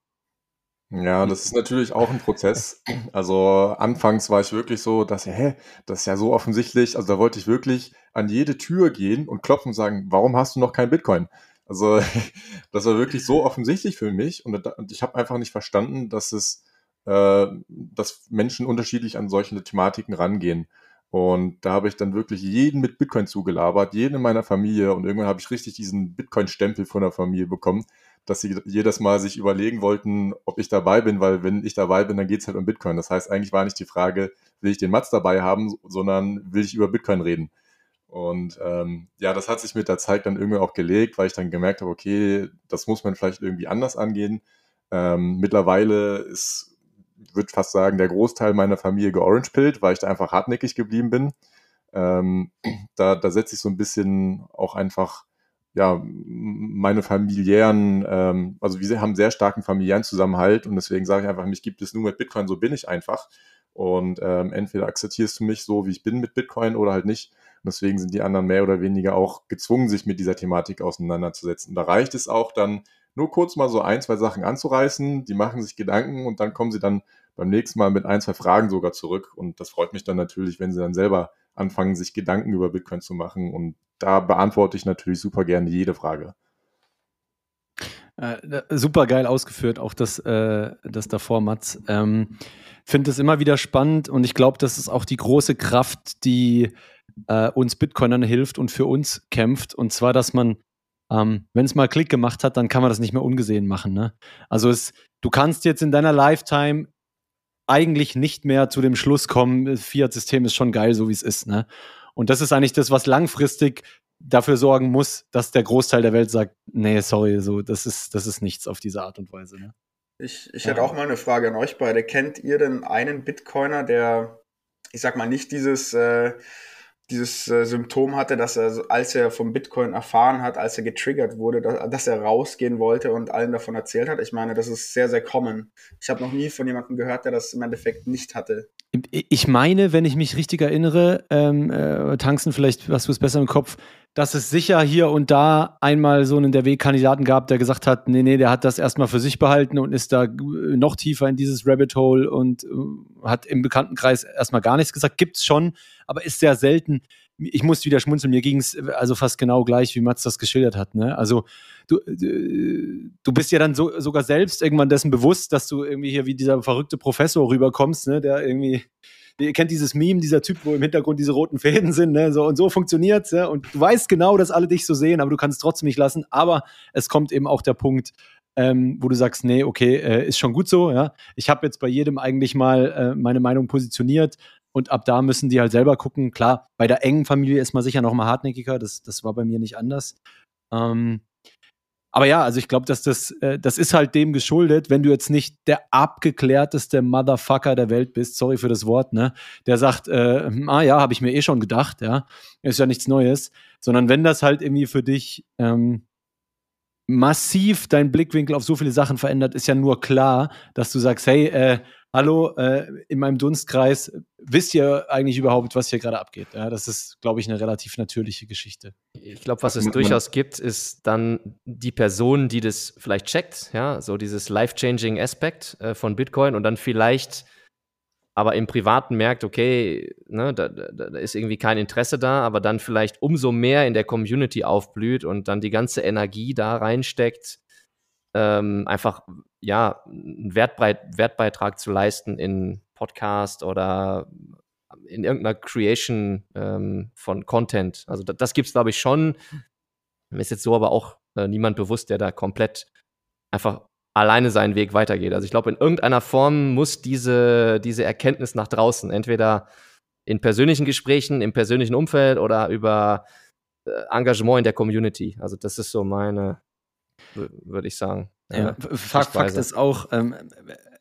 Ja, das ist natürlich auch ein Prozess. Also anfangs war ich wirklich so, dass, hä, das ist ja so offensichtlich. Also da wollte ich wirklich an jede Tür gehen und klopfen und sagen, warum hast du noch kein Bitcoin? Also [LAUGHS] das war wirklich so offensichtlich für mich und, und ich habe einfach nicht verstanden, dass es, äh, dass Menschen unterschiedlich an solche Thematiken rangehen. Und da habe ich dann wirklich jeden mit Bitcoin zugelabert, jeden in meiner Familie und irgendwann habe ich richtig diesen Bitcoin-Stempel von der Familie bekommen dass sie jedes Mal sich überlegen wollten, ob ich dabei bin, weil wenn ich dabei bin, dann geht's halt um Bitcoin. Das heißt, eigentlich war nicht die Frage, will ich den Mats dabei haben, sondern will ich über Bitcoin reden. Und ähm, ja, das hat sich mit der Zeit dann irgendwie auch gelegt, weil ich dann gemerkt habe, okay, das muss man vielleicht irgendwie anders angehen. Ähm, mittlerweile ist, würde fast sagen, der Großteil meiner Familie georangepillt, weil ich da einfach hartnäckig geblieben bin. Ähm, da, da setze ich so ein bisschen auch einfach ja, meine familiären, ähm, also wir haben sehr starken familiären Zusammenhalt und deswegen sage ich einfach, mich gibt es nur mit Bitcoin, so bin ich einfach. Und ähm, entweder akzeptierst du mich so, wie ich bin mit Bitcoin oder halt nicht. Und deswegen sind die anderen mehr oder weniger auch gezwungen, sich mit dieser Thematik auseinanderzusetzen. Da reicht es auch dann nur kurz mal so ein, zwei Sachen anzureißen, die machen sich Gedanken und dann kommen sie dann beim nächsten Mal mit ein, zwei Fragen sogar zurück. Und das freut mich dann natürlich, wenn sie dann selber anfangen, sich Gedanken über Bitcoin zu machen. Und da beantworte ich natürlich super gerne jede Frage. Äh, super geil ausgeführt, auch das, äh, das davor, Mats. Ähm, Finde es immer wieder spannend und ich glaube, das ist auch die große Kraft, die äh, uns Bitcoinern hilft und für uns kämpft. Und zwar, dass man, ähm, wenn es mal Klick gemacht hat, dann kann man das nicht mehr ungesehen machen. Ne? Also es, du kannst jetzt in deiner Lifetime eigentlich nicht mehr zu dem Schluss kommen, Fiat-System ist schon geil, so wie es ist. Ne? Und das ist eigentlich das, was langfristig dafür sorgen muss, dass der Großteil der Welt sagt, nee, sorry, so, das ist, das ist nichts auf diese Art und Weise. Ne? Ich, ich hätte auch mal eine Frage an euch beide. Kennt ihr denn einen Bitcoiner, der, ich sag mal, nicht dieses, äh, dieses äh, Symptom hatte, dass er, als er vom Bitcoin erfahren hat, als er getriggert wurde, dass, dass, er rausgehen wollte und allen davon erzählt hat? Ich meine, das ist sehr, sehr common. Ich habe noch nie von jemandem gehört, der das im Endeffekt nicht hatte. Ich meine, wenn ich mich richtig erinnere, ähm, äh, Tanzen, vielleicht hast du es besser im Kopf, dass es sicher hier und da einmal so einen der Weg-Kandidaten gab, der gesagt hat, nee, nee, der hat das erstmal für sich behalten und ist da noch tiefer in dieses Rabbit Hole und äh, hat im Bekanntenkreis erstmal gar nichts gesagt. Gibt's schon, aber ist sehr selten. Ich muss wieder schmunzeln, mir ging's also fast genau gleich, wie Mats das geschildert hat. Ne? Also du, du bist ja dann so, sogar selbst irgendwann dessen bewusst, dass du irgendwie hier wie dieser verrückte Professor rüberkommst, ne? der irgendwie ihr kennt dieses Meme, dieser Typ, wo im Hintergrund diese roten Fäden sind, ne? so und so funktioniert's, ja? und du weißt genau, dass alle dich so sehen, aber du kannst es trotzdem nicht lassen, aber es kommt eben auch der Punkt, ähm, wo du sagst, nee, okay, äh, ist schon gut so, ja. Ich habe jetzt bei jedem eigentlich mal äh, meine Meinung positioniert und ab da müssen die halt selber gucken. Klar, bei der engen Familie ist man sicher noch mal hartnäckiger, das, das war bei mir nicht anders. Ähm, aber ja, also ich glaube, dass das, äh, das ist halt dem geschuldet, wenn du jetzt nicht der abgeklärteste Motherfucker der Welt bist, sorry für das Wort, ne, der sagt, äh, ah ja, habe ich mir eh schon gedacht, ja, ist ja nichts Neues, sondern wenn das halt irgendwie für dich ähm, massiv deinen Blickwinkel auf so viele Sachen verändert, ist ja nur klar, dass du sagst, hey, äh, hallo, äh, in meinem Dunstkreis, wisst ihr eigentlich überhaupt, was hier gerade abgeht? Ja, das ist, glaube ich, eine relativ natürliche Geschichte. Ich glaube, was es durchaus gibt, ist dann die Person, die das vielleicht checkt, ja, so dieses life-changing Aspekt äh, von Bitcoin und dann vielleicht aber im Privaten merkt, okay, ne, da, da, ist irgendwie kein Interesse da, aber dann vielleicht umso mehr in der Community aufblüht und dann die ganze Energie da reinsteckt, ähm, einfach ja einen Wertbreit Wertbeitrag zu leisten in Podcast oder in irgendeiner Creation ähm, von Content. Also das, das gibt es, glaube ich, schon. Mir ist jetzt so aber auch äh, niemand bewusst, der da komplett einfach alleine seinen Weg weitergeht. Also ich glaube, in irgendeiner Form muss diese, diese Erkenntnis nach draußen, entweder in persönlichen Gesprächen, im persönlichen Umfeld oder über äh, Engagement in der Community. Also das ist so meine, würde ich sagen. Ja, Fakt, Fakt ist auch, ähm,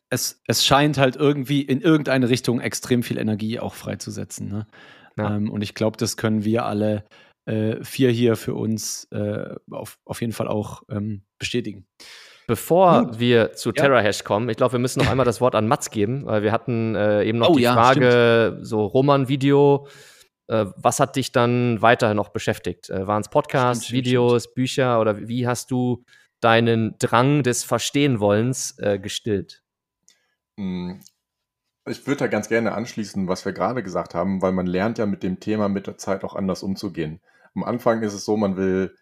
es, es scheint halt irgendwie in irgendeine Richtung extrem viel Energie auch freizusetzen. Ne? Ja. Ähm, und ich glaube, das können wir alle äh, vier hier für uns äh, auf, auf jeden Fall auch ähm, bestätigen. Bevor Gut. wir zu TerraHash kommen, ich glaube, wir müssen noch einmal das Wort an Mats geben, weil wir hatten äh, eben noch oh, die ja, Frage, stimmt. so Roman-Video, äh, was hat dich dann weiter noch beschäftigt? Äh, Waren es Podcasts, stimmt, Videos, stimmt. Bücher oder wie hast du deinen Drang des Verstehenwollens äh, gestillt? Hm, ich würde da ganz gerne anschließen, was wir gerade gesagt haben, weil man lernt ja mit dem Thema mit der Zeit auch anders umzugehen. Am Anfang ist es so, man will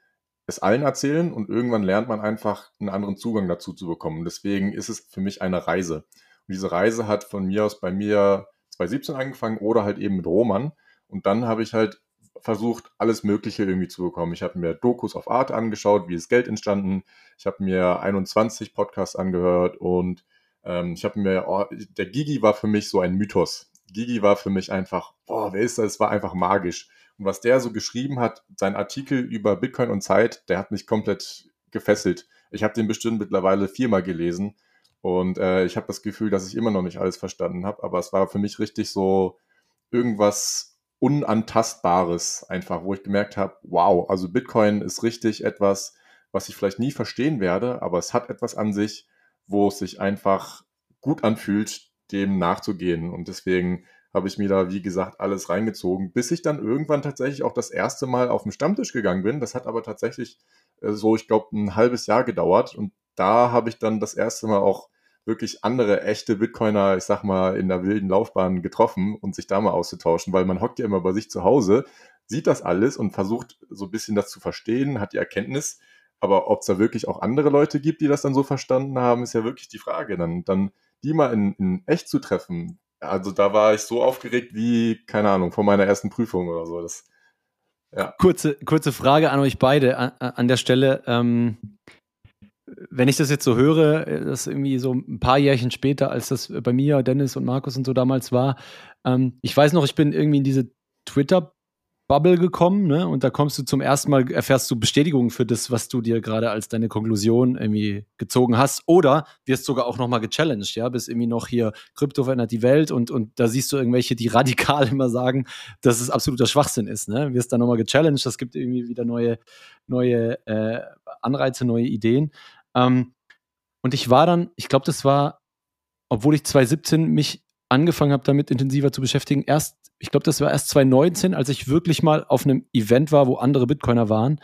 es allen erzählen und irgendwann lernt man einfach einen anderen Zugang dazu zu bekommen. Deswegen ist es für mich eine Reise. Und diese Reise hat von mir aus bei mir 2017 angefangen oder halt eben mit Roman. Und dann habe ich halt versucht, alles Mögliche irgendwie zu bekommen. Ich habe mir Dokus auf Art angeschaut, wie ist Geld entstanden. Ich habe mir 21 Podcasts angehört und ähm, ich habe mir, oh, der Gigi war für mich so ein Mythos. Gigi war für mich einfach, boah, wer ist das? Es war einfach magisch. Und was der so geschrieben hat, sein Artikel über Bitcoin und Zeit, der hat mich komplett gefesselt. Ich habe den bestimmt mittlerweile viermal gelesen und äh, ich habe das Gefühl, dass ich immer noch nicht alles verstanden habe, aber es war für mich richtig so irgendwas Unantastbares einfach, wo ich gemerkt habe, wow, also Bitcoin ist richtig etwas, was ich vielleicht nie verstehen werde, aber es hat etwas an sich, wo es sich einfach gut anfühlt, dem nachzugehen. Und deswegen habe ich mir da, wie gesagt, alles reingezogen, bis ich dann irgendwann tatsächlich auch das erste Mal auf den Stammtisch gegangen bin. Das hat aber tatsächlich äh, so, ich glaube, ein halbes Jahr gedauert. Und da habe ich dann das erste Mal auch wirklich andere echte Bitcoiner, ich sag mal, in der wilden Laufbahn getroffen und sich da mal auszutauschen, weil man hockt ja immer bei sich zu Hause, sieht das alles und versucht so ein bisschen das zu verstehen, hat die Erkenntnis. Aber ob es da wirklich auch andere Leute gibt, die das dann so verstanden haben, ist ja wirklich die Frage. Dann, dann die mal in, in echt zu treffen, also da war ich so aufgeregt wie, keine Ahnung, vor meiner ersten Prüfung oder so. Das, ja. Kurze, kurze Frage an euch beide an, an der Stelle. Ähm, wenn ich das jetzt so höre, das irgendwie so ein paar Jährchen später, als das bei mir, Dennis und Markus und so damals war, ähm, ich weiß noch, ich bin irgendwie in diese Twitter- Bubble gekommen, ne? Und da kommst du zum ersten Mal, erfährst du Bestätigung für das, was du dir gerade als deine Konklusion irgendwie gezogen hast. Oder wirst sogar auch nochmal gechallenged, ja, bis irgendwie noch hier Krypto verändert die Welt und, und da siehst du irgendwelche, die radikal immer sagen, dass es absoluter Schwachsinn ist, ne? Wirst dann nochmal gechallenged, das gibt irgendwie wieder neue, neue äh, Anreize, neue Ideen. Ähm, und ich war dann, ich glaube, das war, obwohl ich 2017 mich angefangen habe, damit intensiver zu beschäftigen, erst ich glaube, das war erst 2019, als ich wirklich mal auf einem Event war, wo andere Bitcoiner waren.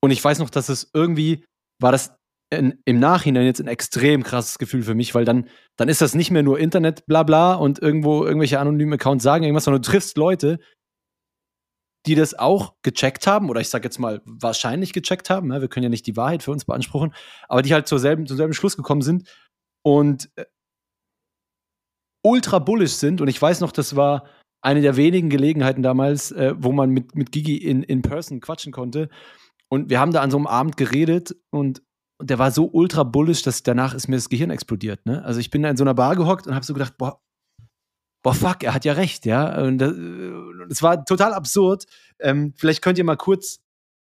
Und ich weiß noch, dass es irgendwie war das in, im Nachhinein jetzt ein extrem krasses Gefühl für mich, weil dann, dann ist das nicht mehr nur Internet, bla bla und irgendwo irgendwelche anonymen Accounts sagen irgendwas, sondern du triffst Leute, die das auch gecheckt haben, oder ich sage jetzt mal wahrscheinlich gecheckt haben, ne? wir können ja nicht die Wahrheit für uns beanspruchen, aber die halt zur selben, zum selben Schluss gekommen sind und äh, ultra bullish sind. Und ich weiß noch, das war eine der wenigen Gelegenheiten damals, äh, wo man mit, mit Gigi in, in person quatschen konnte. Und wir haben da an so einem Abend geredet und der war so ultra bullish, dass danach ist mir das Gehirn explodiert. Ne? Also ich bin da in so einer Bar gehockt und habe so gedacht, boah, boah, fuck, er hat ja recht, ja. Und es war total absurd. Ähm, vielleicht könnt ihr mal kurz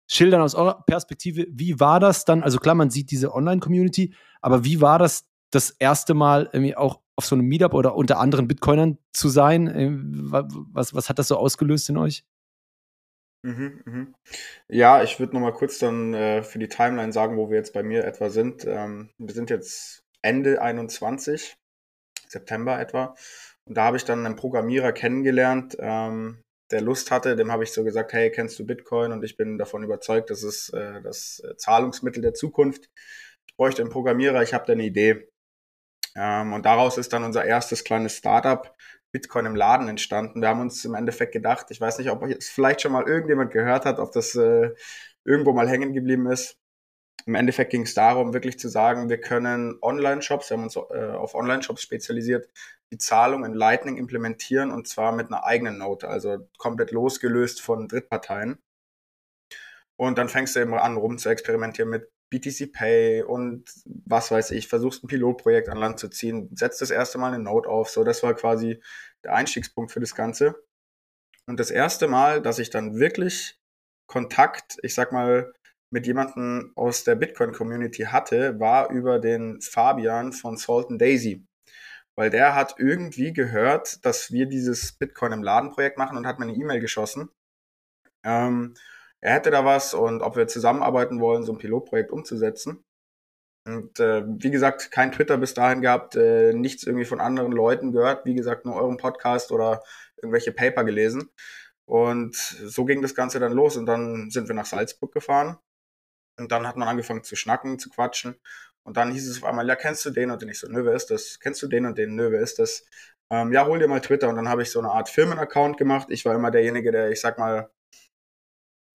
schildern aus eurer Perspektive, wie war das dann? Also klar, man sieht diese Online-Community, aber wie war das das erste Mal irgendwie auch auf so einem Meetup oder unter anderen Bitcoinern zu sein? Ähm, was, was hat das so ausgelöst in euch? Mhm, mhm. Ja, ich würde noch mal kurz dann äh, für die Timeline sagen, wo wir jetzt bei mir etwa sind. Ähm, wir sind jetzt Ende 21, September etwa. Und da habe ich dann einen Programmierer kennengelernt, ähm, der Lust hatte. Dem habe ich so gesagt, hey, kennst du Bitcoin? Und ich bin davon überzeugt, das ist äh, das Zahlungsmittel der Zukunft. Ich bräuchte einen Programmierer, ich habe da eine Idee. Ähm, und daraus ist dann unser erstes kleines Startup Bitcoin im Laden entstanden. Wir haben uns im Endeffekt gedacht, ich weiß nicht, ob es vielleicht schon mal irgendjemand gehört hat, ob das äh, irgendwo mal hängen geblieben ist. Im Endeffekt ging es darum, wirklich zu sagen, wir können Online-Shops, wir haben uns äh, auf Online-Shops spezialisiert, die Zahlung in Lightning implementieren und zwar mit einer eigenen Note, also komplett losgelöst von Drittparteien. Und dann fängst du eben an, rum zu experimentieren mit BTC Pay und was weiß ich, versuchst ein Pilotprojekt an Land zu ziehen, setzt das erste Mal eine Note auf. So, das war quasi der Einstiegspunkt für das Ganze. Und das erste Mal, dass ich dann wirklich Kontakt, ich sag mal, mit jemandem aus der Bitcoin-Community hatte, war über den Fabian von Salt and Daisy. Weil der hat irgendwie gehört, dass wir dieses Bitcoin im Laden-Projekt machen und hat mir eine E-Mail geschossen. Ähm, er hätte da was und ob wir zusammenarbeiten wollen, so ein Pilotprojekt umzusetzen. Und äh, wie gesagt, kein Twitter bis dahin gehabt, äh, nichts irgendwie von anderen Leuten gehört, wie gesagt, nur euren Podcast oder irgendwelche Paper gelesen. Und so ging das Ganze dann los und dann sind wir nach Salzburg gefahren. Und dann hat man angefangen zu schnacken, zu quatschen. Und dann hieß es auf einmal, ja, kennst du den? Und den ich so, nö, wer ist das? Kennst du den und den? Nö, wer ist das? Ähm, ja, hol dir mal Twitter. Und dann habe ich so eine Art Firmenaccount gemacht. Ich war immer derjenige, der, ich sag mal,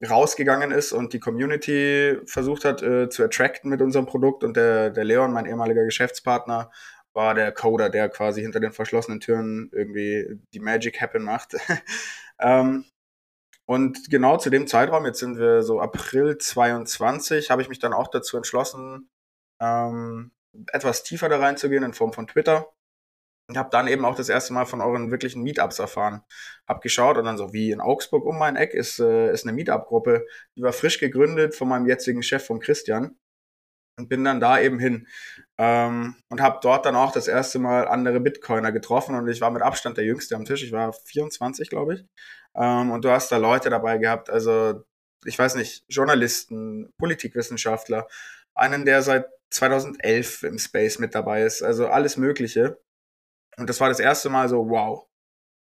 rausgegangen ist und die Community versucht hat äh, zu attracten mit unserem Produkt. Und der, der Leon, mein ehemaliger Geschäftspartner, war der Coder, der quasi hinter den verschlossenen Türen irgendwie die Magic happen macht. [LAUGHS] ähm, und genau zu dem Zeitraum, jetzt sind wir so April 22, habe ich mich dann auch dazu entschlossen, ähm, etwas tiefer da reinzugehen in Form von Twitter und habe dann eben auch das erste Mal von euren wirklichen Meetups erfahren. Hab geschaut und dann so, wie in Augsburg um mein Eck ist, äh, ist eine Meetup-Gruppe, die war frisch gegründet von meinem jetzigen Chef, von Christian. Und bin dann da eben hin. Ähm, und habe dort dann auch das erste Mal andere Bitcoiner getroffen und ich war mit Abstand der Jüngste am Tisch. Ich war 24, glaube ich. Ähm, und du hast da Leute dabei gehabt, also ich weiß nicht, Journalisten, Politikwissenschaftler, einen, der seit 2011 im Space mit dabei ist, also alles Mögliche. Und das war das erste Mal so, wow.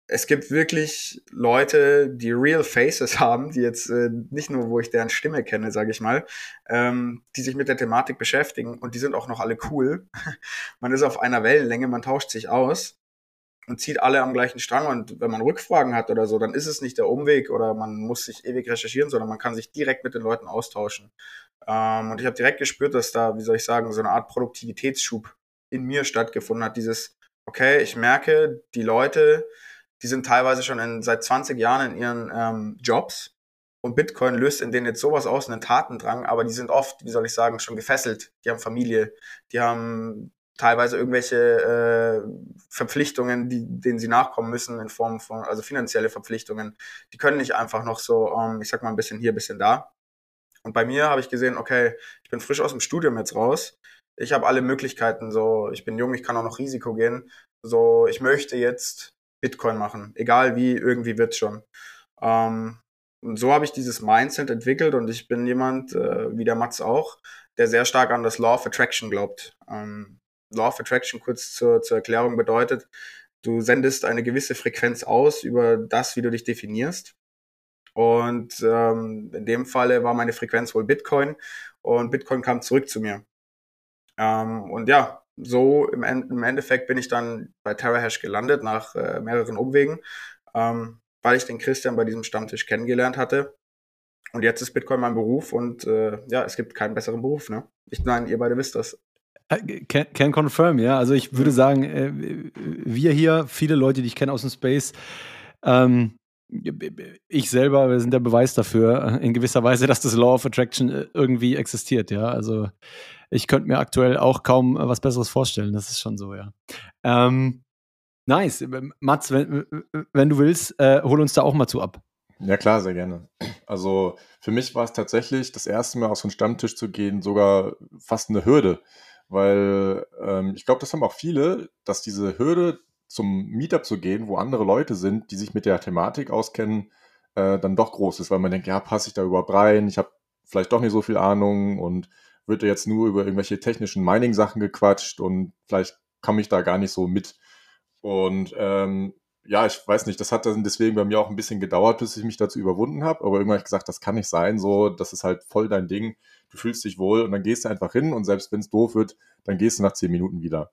Es gibt wirklich Leute, die real faces [LAUGHS] haben, die jetzt äh, nicht nur, wo ich deren Stimme kenne, sage ich mal, ähm, die sich mit der Thematik beschäftigen und die sind auch noch alle cool. [LAUGHS] man ist auf einer Wellenlänge, man tauscht sich aus und zieht alle am gleichen Strang. Und wenn man Rückfragen hat oder so, dann ist es nicht der Umweg oder man muss sich ewig recherchieren, sondern man kann sich direkt mit den Leuten austauschen. Ähm, und ich habe direkt gespürt, dass da, wie soll ich sagen, so eine Art Produktivitätsschub in mir stattgefunden hat. Dieses, okay, ich merke, die Leute, die sind teilweise schon in, seit 20 Jahren in ihren ähm, Jobs und Bitcoin löst in denen jetzt sowas aus, einen Tatendrang, aber die sind oft, wie soll ich sagen, schon gefesselt. Die haben Familie, die haben teilweise irgendwelche äh, Verpflichtungen, die, denen sie nachkommen müssen in Form von, also finanzielle Verpflichtungen. Die können nicht einfach noch so, ähm, ich sag mal, ein bisschen hier, ein bisschen da. Und bei mir habe ich gesehen, okay, ich bin frisch aus dem Studium jetzt raus. Ich habe alle Möglichkeiten, so, ich bin jung, ich kann auch noch Risiko gehen. So, ich möchte jetzt Bitcoin machen. Egal wie, irgendwie wird's schon. Ähm, und so habe ich dieses Mindset entwickelt und ich bin jemand, äh, wie der Mats auch, der sehr stark an das Law of Attraction glaubt. Ähm, Law of Attraction kurz zur, zur Erklärung bedeutet, du sendest eine gewisse Frequenz aus über das, wie du dich definierst. Und ähm, in dem Falle war meine Frequenz wohl Bitcoin und Bitcoin kam zurück zu mir. Ähm, und ja, so im, im, Endeffekt bin ich dann bei TerraHash gelandet nach äh, mehreren Umwegen, ähm, weil ich den Christian bei diesem Stammtisch kennengelernt hatte. Und jetzt ist Bitcoin mein Beruf und äh, ja, es gibt keinen besseren Beruf. Ne? Ich, nein, ihr beide wisst das. Äh, can, can confirm, ja. Also ich würde sagen, äh, wir hier, viele Leute, die ich kenne aus dem Space, ähm, ich selber, wir sind der Beweis dafür, in gewisser Weise, dass das Law of Attraction äh, irgendwie existiert, ja. Also ich könnte mir aktuell auch kaum was Besseres vorstellen, das ist schon so, ja. Ähm, nice. Mats, wenn, wenn du willst, äh, hol uns da auch mal zu ab. Ja, klar, sehr gerne. Also für mich war es tatsächlich, das erste Mal aus dem Stammtisch zu gehen, sogar fast eine Hürde weil ähm, ich glaube, das haben auch viele, dass diese Hürde zum Meetup zu gehen, wo andere Leute sind, die sich mit der Thematik auskennen, äh, dann doch groß ist, weil man denkt, ja, passe ich da überhaupt rein? Ich habe vielleicht doch nicht so viel Ahnung und wird jetzt nur über irgendwelche technischen Mining-Sachen gequatscht und vielleicht komme ich da gar nicht so mit. Und ähm, ja, ich weiß nicht, das hat dann deswegen bei mir auch ein bisschen gedauert, bis ich mich dazu überwunden habe. Aber irgendwann habe ich gesagt, das kann nicht sein, so, das ist halt voll dein Ding. Du fühlst dich wohl und dann gehst du einfach hin und selbst wenn es doof wird, dann gehst du nach zehn Minuten wieder.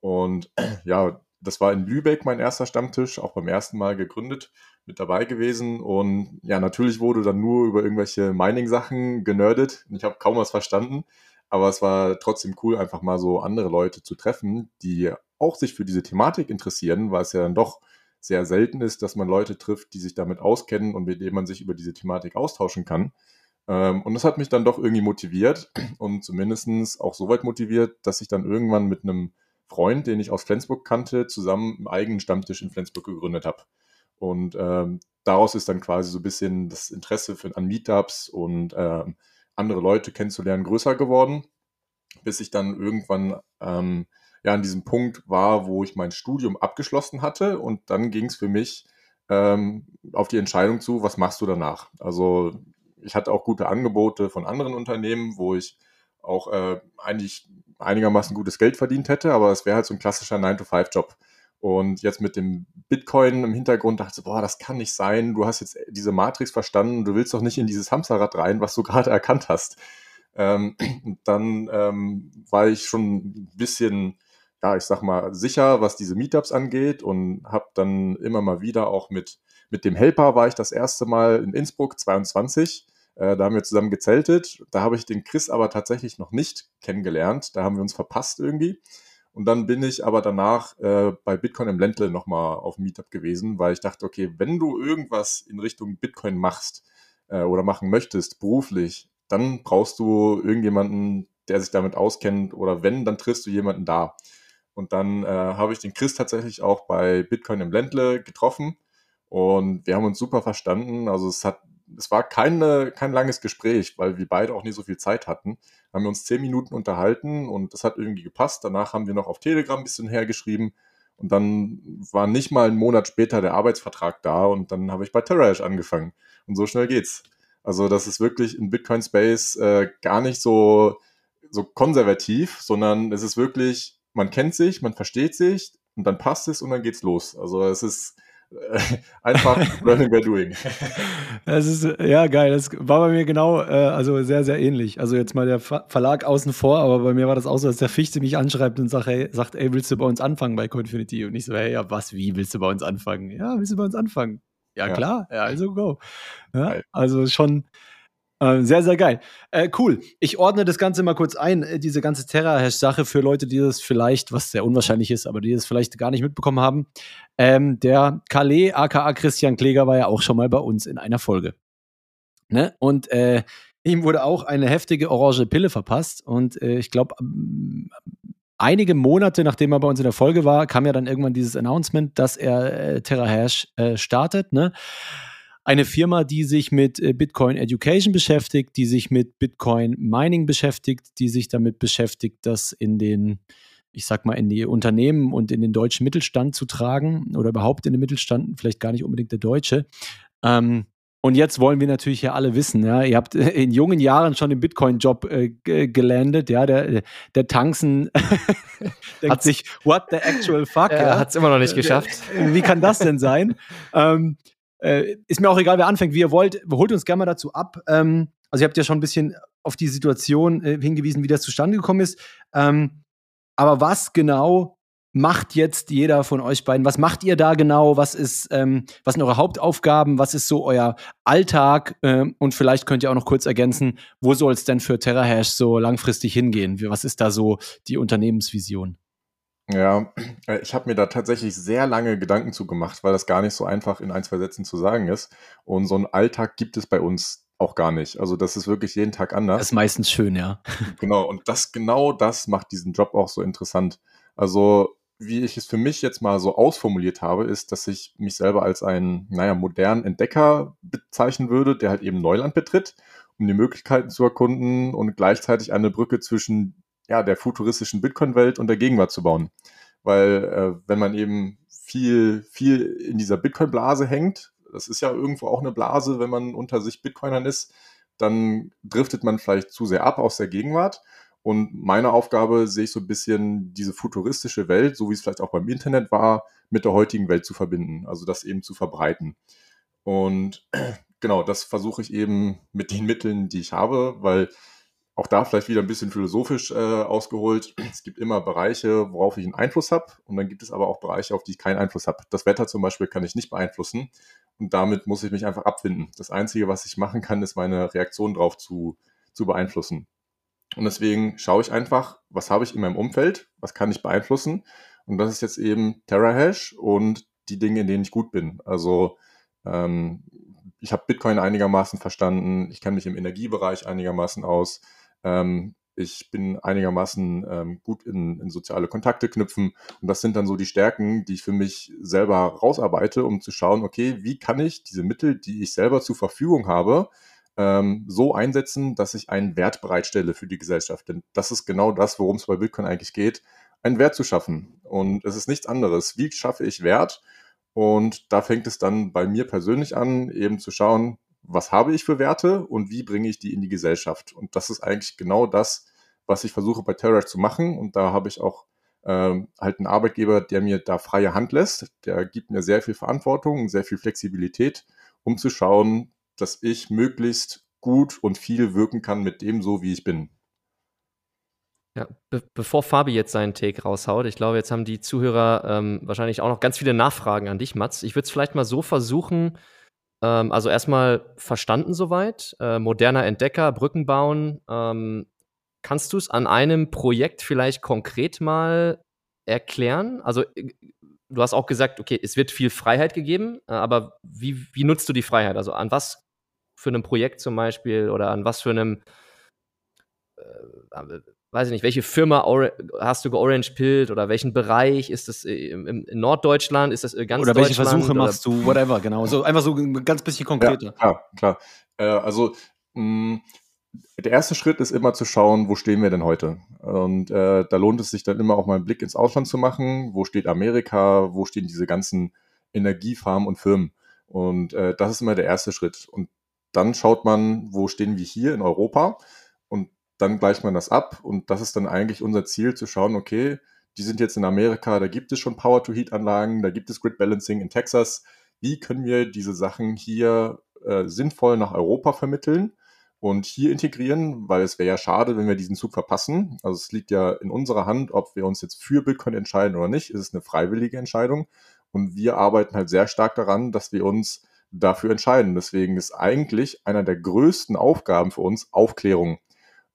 Und [CLEARS THROAT] ja, das war in Lübeck mein erster Stammtisch, auch beim ersten Mal gegründet, mit dabei gewesen. Und ja, natürlich wurde dann nur über irgendwelche Mining-Sachen genördet. Ich habe kaum was verstanden, aber es war trotzdem cool, einfach mal so andere Leute zu treffen, die auch sich für diese Thematik interessieren, weil es ja dann doch sehr selten ist, dass man Leute trifft, die sich damit auskennen und mit denen man sich über diese Thematik austauschen kann. Ähm, und das hat mich dann doch irgendwie motiviert und zumindest auch so weit motiviert, dass ich dann irgendwann mit einem Freund, den ich aus Flensburg kannte, zusammen einen eigenen Stammtisch in Flensburg gegründet habe. Und ähm, daraus ist dann quasi so ein bisschen das Interesse für, an Meetups und ähm, andere Leute kennenzulernen größer geworden, bis ich dann irgendwann ähm, ja an diesem Punkt war, wo ich mein Studium abgeschlossen hatte und dann ging es für mich ähm, auf die Entscheidung zu, was machst du danach? Also ich hatte auch gute Angebote von anderen Unternehmen, wo ich auch äh, eigentlich einigermaßen gutes Geld verdient hätte, aber es wäre halt so ein klassischer 9-to-5-Job. Und jetzt mit dem Bitcoin im Hintergrund dachte ich, boah, das kann nicht sein. Du hast jetzt diese Matrix verstanden, du willst doch nicht in dieses Hamsterrad rein, was du [LAUGHS] gerade erkannt hast. Ähm, dann ähm, war ich schon ein bisschen ja, ich sag mal, sicher, was diese Meetups angeht und habe dann immer mal wieder auch mit, mit dem Helper war ich das erste Mal in Innsbruck 22. Äh, da haben wir zusammen gezeltet. Da habe ich den Chris aber tatsächlich noch nicht kennengelernt. Da haben wir uns verpasst irgendwie. Und dann bin ich aber danach äh, bei Bitcoin im Ländle nochmal auf dem Meetup gewesen, weil ich dachte, okay, wenn du irgendwas in Richtung Bitcoin machst äh, oder machen möchtest, beruflich, dann brauchst du irgendjemanden, der sich damit auskennt oder wenn, dann triffst du jemanden da. Und dann äh, habe ich den Chris tatsächlich auch bei Bitcoin im Ländle getroffen und wir haben uns super verstanden. Also es hat, es war keine, kein langes Gespräch, weil wir beide auch nicht so viel Zeit hatten. Haben wir uns zehn Minuten unterhalten und das hat irgendwie gepasst. Danach haben wir noch auf Telegram ein bisschen hergeschrieben und dann war nicht mal ein Monat später der Arbeitsvertrag da und dann habe ich bei TerraHash angefangen. Und so schnell geht's. Also das ist wirklich in Bitcoin Space äh, gar nicht so, so konservativ, sondern es ist wirklich man kennt sich, man versteht sich und dann passt es und dann geht's los. Also es ist einfach [LAUGHS] Learning by Doing. Das ist ja geil. Das war bei mir genau, äh, also sehr, sehr ähnlich. Also jetzt mal der Ver Verlag außen vor, aber bei mir war das auch so, dass der Fichte mich anschreibt und sagt, hey, sagt, ey, willst du bei uns anfangen bei Coinfinity? Und ich so, hey, ja, was, wie willst du bei uns anfangen? Ja, willst du bei uns anfangen? Ja, ja. klar, ja, also go. Ja, also schon Äh, sehr, sehr geil. Äh, cool. Ich ordne das Ganze mal kurz ein, äh, diese ganze Terra-Hash-Sache für Leute, die das vielleicht, was sehr unwahrscheinlich ist, aber die das vielleicht gar nicht mitbekommen haben. Ähm, der Calais, aka Christian Kläger, war ja auch schon mal bei uns in einer Folge. Ne? Und äh, ihm wurde auch eine heftige orange Pille verpasst. Und äh, ich glaube, einige Monate nachdem er bei uns in der Folge war, kam ja dann irgendwann dieses Announcement, dass er äh, Terra Hash äh, startet. Ne? Eine Firma, die sich mit äh, Bitcoin Education beschäftigt, die sich mit Bitcoin Mining beschäftigt, die sich damit beschäftigt, das in den, ich sag mal, in die Unternehmen und in den deutschen Mittelstand zu tragen oder überhaupt in den Mittelstand, vielleicht gar nicht unbedingt der deutsche. Ähm, und jetzt wollen wir natürlich ja alle wissen, ja, ihr habt [LAUGHS] in jungen Jahren schon den Bitcoin-Job äh, gelandet, ja, der, der Tanzen [LAUGHS] denkt sich, what the actual fuck? Er ja. hat es immer noch nicht geschafft. Wie kann das denn sein? ähm, äh, ist mir auch egal, wer anfängt, wie ihr wollt. Holt uns gerne mal dazu ab. Ähm, also ihr habt ja schon ein bisschen auf die Situation äh, hingewiesen, wie das zustande gekommen ist. Ähm, aber was genau macht jetzt jeder von euch beiden? Was macht ihr da genau? Was ist, ähm, was sind eure Hauptaufgaben? Was ist so euer Alltag? Ähm, und vielleicht könnt ihr auch noch kurz ergänzen, wo soll es denn für TerraHash so langfristig hingehen? Was ist da so die Unternehmensvision? Ja, äh, ich habe mir da tatsächlich sehr lange Gedanken zu gemacht, weil das gar nicht so einfach in ein, zwei Sätzen zu sagen ist. Und so einen Alltag gibt es bei uns auch gar nicht. Also das ist wirklich jeden Tag anders. Das ist meistens schön, ja. [LAUGHS] Genau, und das genau das macht diesen Job auch so interessant. Also wie ich es für mich jetzt mal so ausformuliert habe, ist, dass ich mich selber als einen, naja, modernen Entdecker bezeichnen würde, der halt eben Neuland betritt, um die Möglichkeiten zu erkunden und gleichzeitig eine Brücke zwischen ja, der futuristischen Bitcoin-Welt und der Gegenwart zu bauen. Weil äh, wenn man eben viel, viel in dieser Bitcoin-Blase hängt, das ist ja irgendwo auch eine Blase, wenn man unter sich Bitcoinern ist, dann driftet man vielleicht zu sehr ab aus der Gegenwart. Und meine Aufgabe sehe ich so ein bisschen diese futuristische Welt, so wie es vielleicht auch beim Internet war, mit der heutigen Welt zu verbinden, also das eben zu verbreiten. Und [CLEARS THROAT] genau, das versuche ich eben mit den Mitteln, die ich habe, weil auch da vielleicht wieder ein bisschen philosophisch äh, ausgeholt. Es gibt immer Bereiche, worauf ich einen Einfluss habe und dann gibt es aber auch Bereiche, auf die ich keinen Einfluss habe. Das Wetter zum Beispiel kann ich nicht beeinflussen und damit muss ich mich einfach abfinden. Das Einzige, was ich machen kann, ist meine Reaktion drauf zu, zu beeinflussen. Und deswegen schaue ich einfach, was habe ich in meinem Umfeld, was kann ich beeinflussen und das ist jetzt eben TerraHash und die Dinge, in denen ich gut bin. Also ähm, ich habe Bitcoin einigermaßen verstanden, ich kenne mich im Energiebereich einigermaßen aus, ähm, ich bin einigermaßen ähm, gut in, in, soziale Kontakte knüpfen. Und das sind dann so die Stärken, die ich für mich selber rausarbeite, um zu schauen, okay, wie kann ich diese Mittel, die ich selber zur Verfügung habe, ähm, so einsetzen, dass ich einen Wert bereitstelle für die Gesellschaft. Denn das ist genau das, worum es bei Bitcoin eigentlich geht, einen Wert zu schaffen. Und es ist nichts anderes. Wie schaffe ich Wert? Und da fängt es dann bei mir persönlich an, eben zu schauen, was habe ich für Werte und wie bringe ich die in die Gesellschaft. Und das ist eigentlich genau das, was ich versuche bei Terra zu machen. Und da habe ich auch ähm, halt einen Arbeitgeber, der mir da freie Hand lässt. Der gibt mir sehr viel Verantwortung, sehr viel Flexibilität, um zu schauen, dass ich möglichst gut und viel wirken kann mit dem so, wie ich bin. Ja, be bevor Fabi jetzt seinen Take raushaut, ich glaube, jetzt haben die Zuhörer ähm, wahrscheinlich auch noch ganz viele Nachfragen an dich, Mats. Ich würde es vielleicht mal so versuchen, ähm, also erstmal verstanden soweit. Äh, moderner Entdecker, Brücken bauen. Ähm, kannst du es an einem Projekt vielleicht konkret mal erklären? Also äh, du hast auch gesagt, okay, es wird viel Freiheit gegeben, äh, aber wie, wie nutzt du die Freiheit? Also an was für einem Projekt zum Beispiel oder an was für einem äh, weiß ich nicht, welche Firma Or hast du georange pillt oder welchen Bereich? Ist das im, in Norddeutschland? Ist das ganz Oder welche Versuche oder? machst du? Whatever, genau. So einfach so ein ganz bisschen konkreter. Ja, klar, klar. Äh, also mh, mm, der erste Schritt ist immer zu schauen, wo stehen wir denn heute? Und äh, da lohnt es sich dann immer auch mal einen Blick ins Ausland zu machen. Wo steht Amerika? Wo stehen diese ganzen Energiefarmen und Firmen? Und äh, das ist immer der erste Schritt. Und dann schaut man, wo stehen wir hier in Europa? Dann gleicht man das ab und das ist dann eigentlich unser Ziel zu schauen, okay, die sind jetzt in Amerika, da gibt es schon Power-to-Heat-Anlagen, da gibt es Grid Balancing in Texas. Wie können wir diese Sachen hier äh, sinnvoll nach Europa vermitteln und hier integrieren? Weil es wäre ja schade, wenn wir diesen Zug verpassen. Also es liegt ja in unserer Hand, ob wir uns jetzt für Bitcoin entscheiden oder nicht. Es ist eine freiwillige Entscheidung und wir arbeiten halt sehr stark daran, dass wir uns dafür entscheiden. Deswegen ist eigentlich einer der größten Aufgaben für uns Aufklärung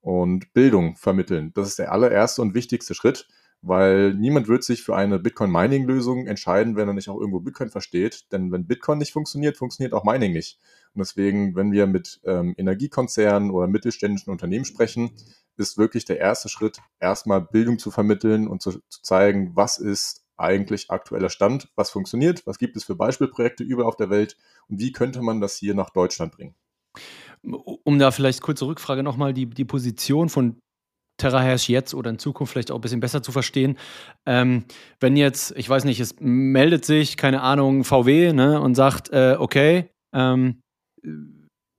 und Bildung vermitteln. Das ist der allererste und wichtigste Schritt, weil niemand wird sich für eine Bitcoin-Mining-Lösung entscheiden, wenn er nicht auch irgendwo Bitcoin versteht. Denn wenn Bitcoin nicht funktioniert, funktioniert auch Mining nicht. Und deswegen, wenn wir mit ähm, Energiekonzernen oder mittelständischen Unternehmen sprechen, ist wirklich der erste Schritt, erstmal Bildung zu vermitteln und zu, zu zeigen, was ist eigentlich aktueller Stand, was funktioniert, was gibt es für Beispielprojekte überall auf der Welt und wie könnte man das hier nach Deutschland bringen. Um da vielleicht kurze Rückfrage nochmal, die, die Position von Terahash jetzt oder in Zukunft vielleicht auch ein bisschen besser zu verstehen. Ähm, wenn jetzt, ich weiß nicht, es meldet sich, keine Ahnung, VW ne, und sagt, äh, okay, ähm,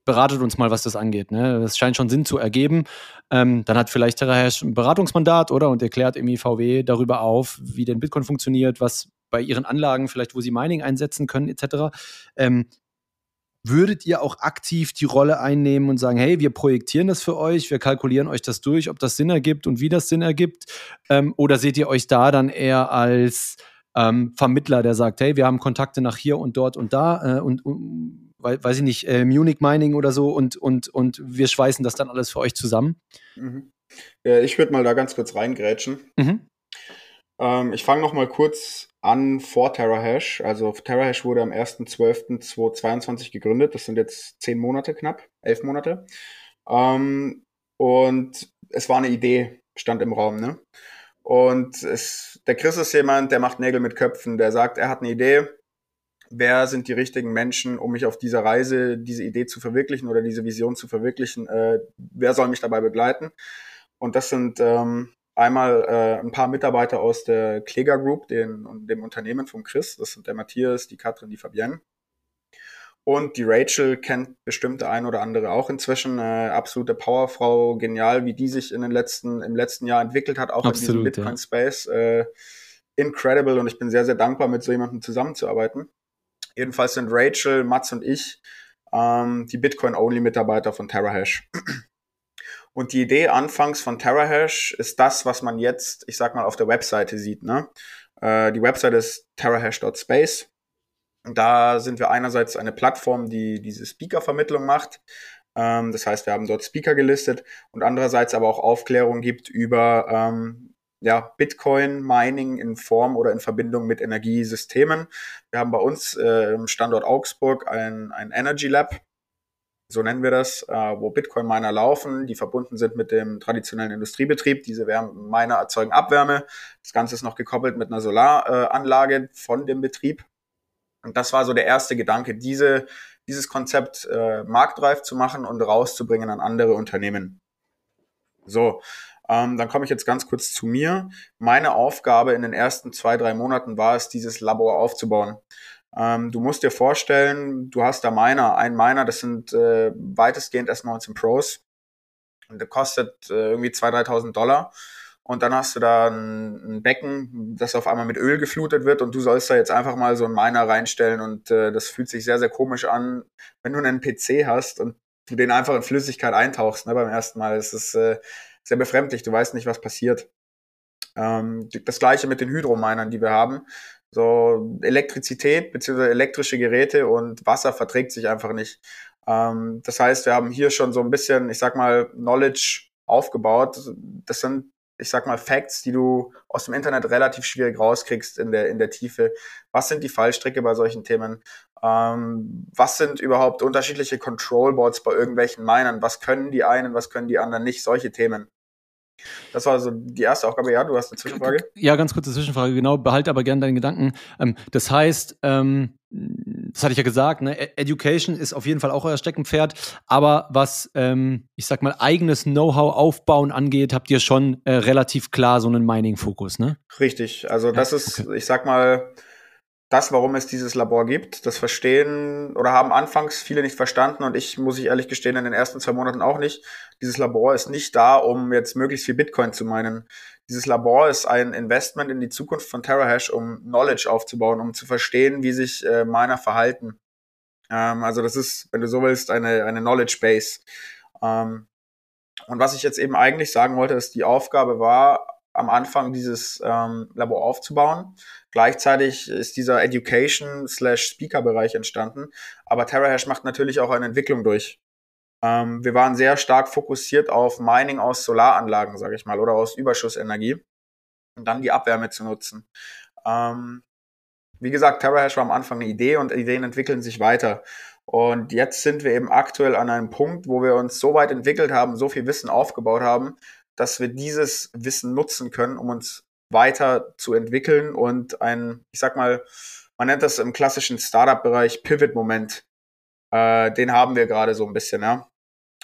beratet uns mal, was das angeht. Ne? Das scheint schon Sinn zu ergeben. Ähm, dann hat vielleicht Terahash ein Beratungsmandat, oder? Und erklärt im IVW darüber auf, wie denn Bitcoin funktioniert, was bei ihren Anlagen vielleicht, wo sie Mining einsetzen können, etc. Ähm, würdet ihr auch aktiv die Rolle einnehmen und sagen, hey, wir projektieren das für euch, wir kalkulieren euch das durch, ob das Sinn ergibt und wie das Sinn ergibt? Ähm, oder seht ihr euch da dann eher als ähm, Vermittler, der sagt, hey, wir haben Kontakte nach hier und dort und da äh, und, und weiß ich nicht, äh, Munich Mining oder so und, und, und wir schweißen das dann alles für euch zusammen? Mhm. Ja, ich würde mal da ganz kurz reingrätschen. Mhm. Ähm, ich fange noch mal kurz an vor TerraHash. Also TerraHash wurde am 1.12.2022 gegründet. Das sind jetzt zehn Monate knapp, elf Monate. Ähm, und es war eine Idee, stand im Raum. Ne? Und es, der Chris ist jemand, der macht Nägel mit Köpfen. Der sagt, er hat eine Idee wer sind die richtigen Menschen, um mich auf dieser Reise, diese Idee zu verwirklichen oder diese Vision zu verwirklichen, äh, wer soll mich dabei begleiten. Und das sind ähm, einmal äh, ein paar Mitarbeiter aus der Kläger Group, den, dem Unternehmen von Chris. Das sind der Matthias, die Katrin, die Fabienne. Und die Rachel kennt bestimmt der ein oder andere auch inzwischen. Äh, absolute Powerfrau, genial, wie die sich in den letzten, im letzten Jahr entwickelt hat, auch Absolut, in diesem Bitcoin-Space. Ja. Äh, incredible und ich bin sehr, sehr dankbar, mit so jemandem zusammenzuarbeiten. Jedenfalls sind Rachel, Mats und ich ähm, die Bitcoin-Only-Mitarbeiter von TerraHash. Und die Idee anfangs von TerraHash ist das, was man jetzt, ich sag mal, auf der Webseite sieht. Ne? Äh, die Webseite ist terrahash.space. Und da sind wir einerseits eine Plattform, die diese Speaker-Vermittlung macht. Ähm, das heißt, wir haben dort Speaker gelistet und andererseits aber auch Aufklärung gibt über ähm, ja, Bitcoin-Mining in Form oder in Verbindung mit Energiesystemen. Wir haben bei uns äh, im Standort Augsburg ein, ein Energy Lab, so nennen wir das, äh, wo Bitcoin-Miner laufen, die verbunden sind mit dem traditionellen Industriebetrieb. Diese Miner erzeugen Abwärme. Das Ganze ist noch gekoppelt mit einer Solaranlage von dem Betrieb. Und das war so der erste Gedanke, diese, dieses Konzept äh, marktreif zu machen und rauszubringen an andere Unternehmen. So, ähm, dann komme ich jetzt ganz kurz zu mir. Meine Aufgabe in den ersten zwei, drei Monaten war es, dieses Labor aufzubauen. Ähm, du musst dir vorstellen, du hast da Miner, ein Miner, das sind äh, weitestgehend S19 Pros. Und der kostet äh, irgendwie 2.000, 3.000 Dollar. Und dann hast du da ein, ein, Becken, das auf einmal mit Öl geflutet wird und du sollst da jetzt einfach mal so einen Miner reinstellen und äh, das fühlt sich sehr, sehr komisch an, wenn du einen PC hast und du den einfach in Flüssigkeit eintauchst ne, beim ersten Mal. Es ist äh, sehr befremdlich. Du weißt nicht, was passiert. Ähm, das gleiche mit den Hydrominern, die wir haben. So Elektrizität bzw. elektrische Geräte und Wasser verträgt sich einfach nicht. Ähm, das heißt, wir haben hier schon so ein bisschen, ich sag mal, Knowledge aufgebaut. Das sind, ich sag mal, Facts, die du aus dem Internet relativ schwierig rauskriegst in der, in der Tiefe. Was sind die Fallstricke bei solchen Themen? Ähm, was sind überhaupt unterschiedliche Control-Boards bei irgendwelchen Minern? Was können die einen, was können die anderen nicht? Solche Themen. Das war so die erste Aufgabe. Ja, du hast eine Zwischenfrage? Ja, ganz kurze Zwischenfrage, genau. Behalte aber gerne deinen Gedanken. Ähm, das heißt, ähm, das hatte ich ja gesagt, ne? E-, Education ist auf jeden Fall auch euer Steckenpferd. Aber was, ähm, ich sag mal, eigenes Know-how aufbauen angeht, habt ihr schon äh, relativ klar so einen Mining-Fokus, ne? Richtig. Also, das ja, ist, okay. ich sag mal, das, warum es dieses Labor gibt. Das verstehen oder haben anfangs viele nicht verstanden und ich, muss ich ehrlich gestehen, in den ersten zwei Monaten auch nicht. Dieses Labor ist nicht da, um jetzt möglichst viel Bitcoin zu meinen. Dieses Labor ist ein Investment in die Zukunft von TerraHash, um Knowledge aufzubauen, um zu verstehen, wie sich äh, Miner verhalten. Ähm, also das ist, wenn du so willst, eine, eine Knowledge Base. Ähm, und was ich jetzt eben eigentlich sagen wollte, ist, die Aufgabe war, am Anfang dieses ähm, Labor aufzubauen. Gleichzeitig ist dieser Education slash Speaker Bereich entstanden. Aber TerraHash macht natürlich auch eine Entwicklung durch. Ähm, wir waren sehr stark fokussiert auf Mining aus Solaranlagen, sage ich mal, oder aus Überschussenergie und dann die Abwärme zu nutzen. Ähm, wie gesagt, TerraHash war am Anfang eine Idee und Ideen entwickeln sich weiter. Und jetzt sind wir eben aktuell an einem Punkt, wo wir uns so weit entwickelt haben, so viel Wissen aufgebaut haben, dass wir dieses Wissen nutzen können, um uns weiter zu entwickeln und ein, ich sag mal, man nennt das im klassischen Startup-Bereich Pivot-Moment. Äh, den haben wir gerade so ein bisschen, ja.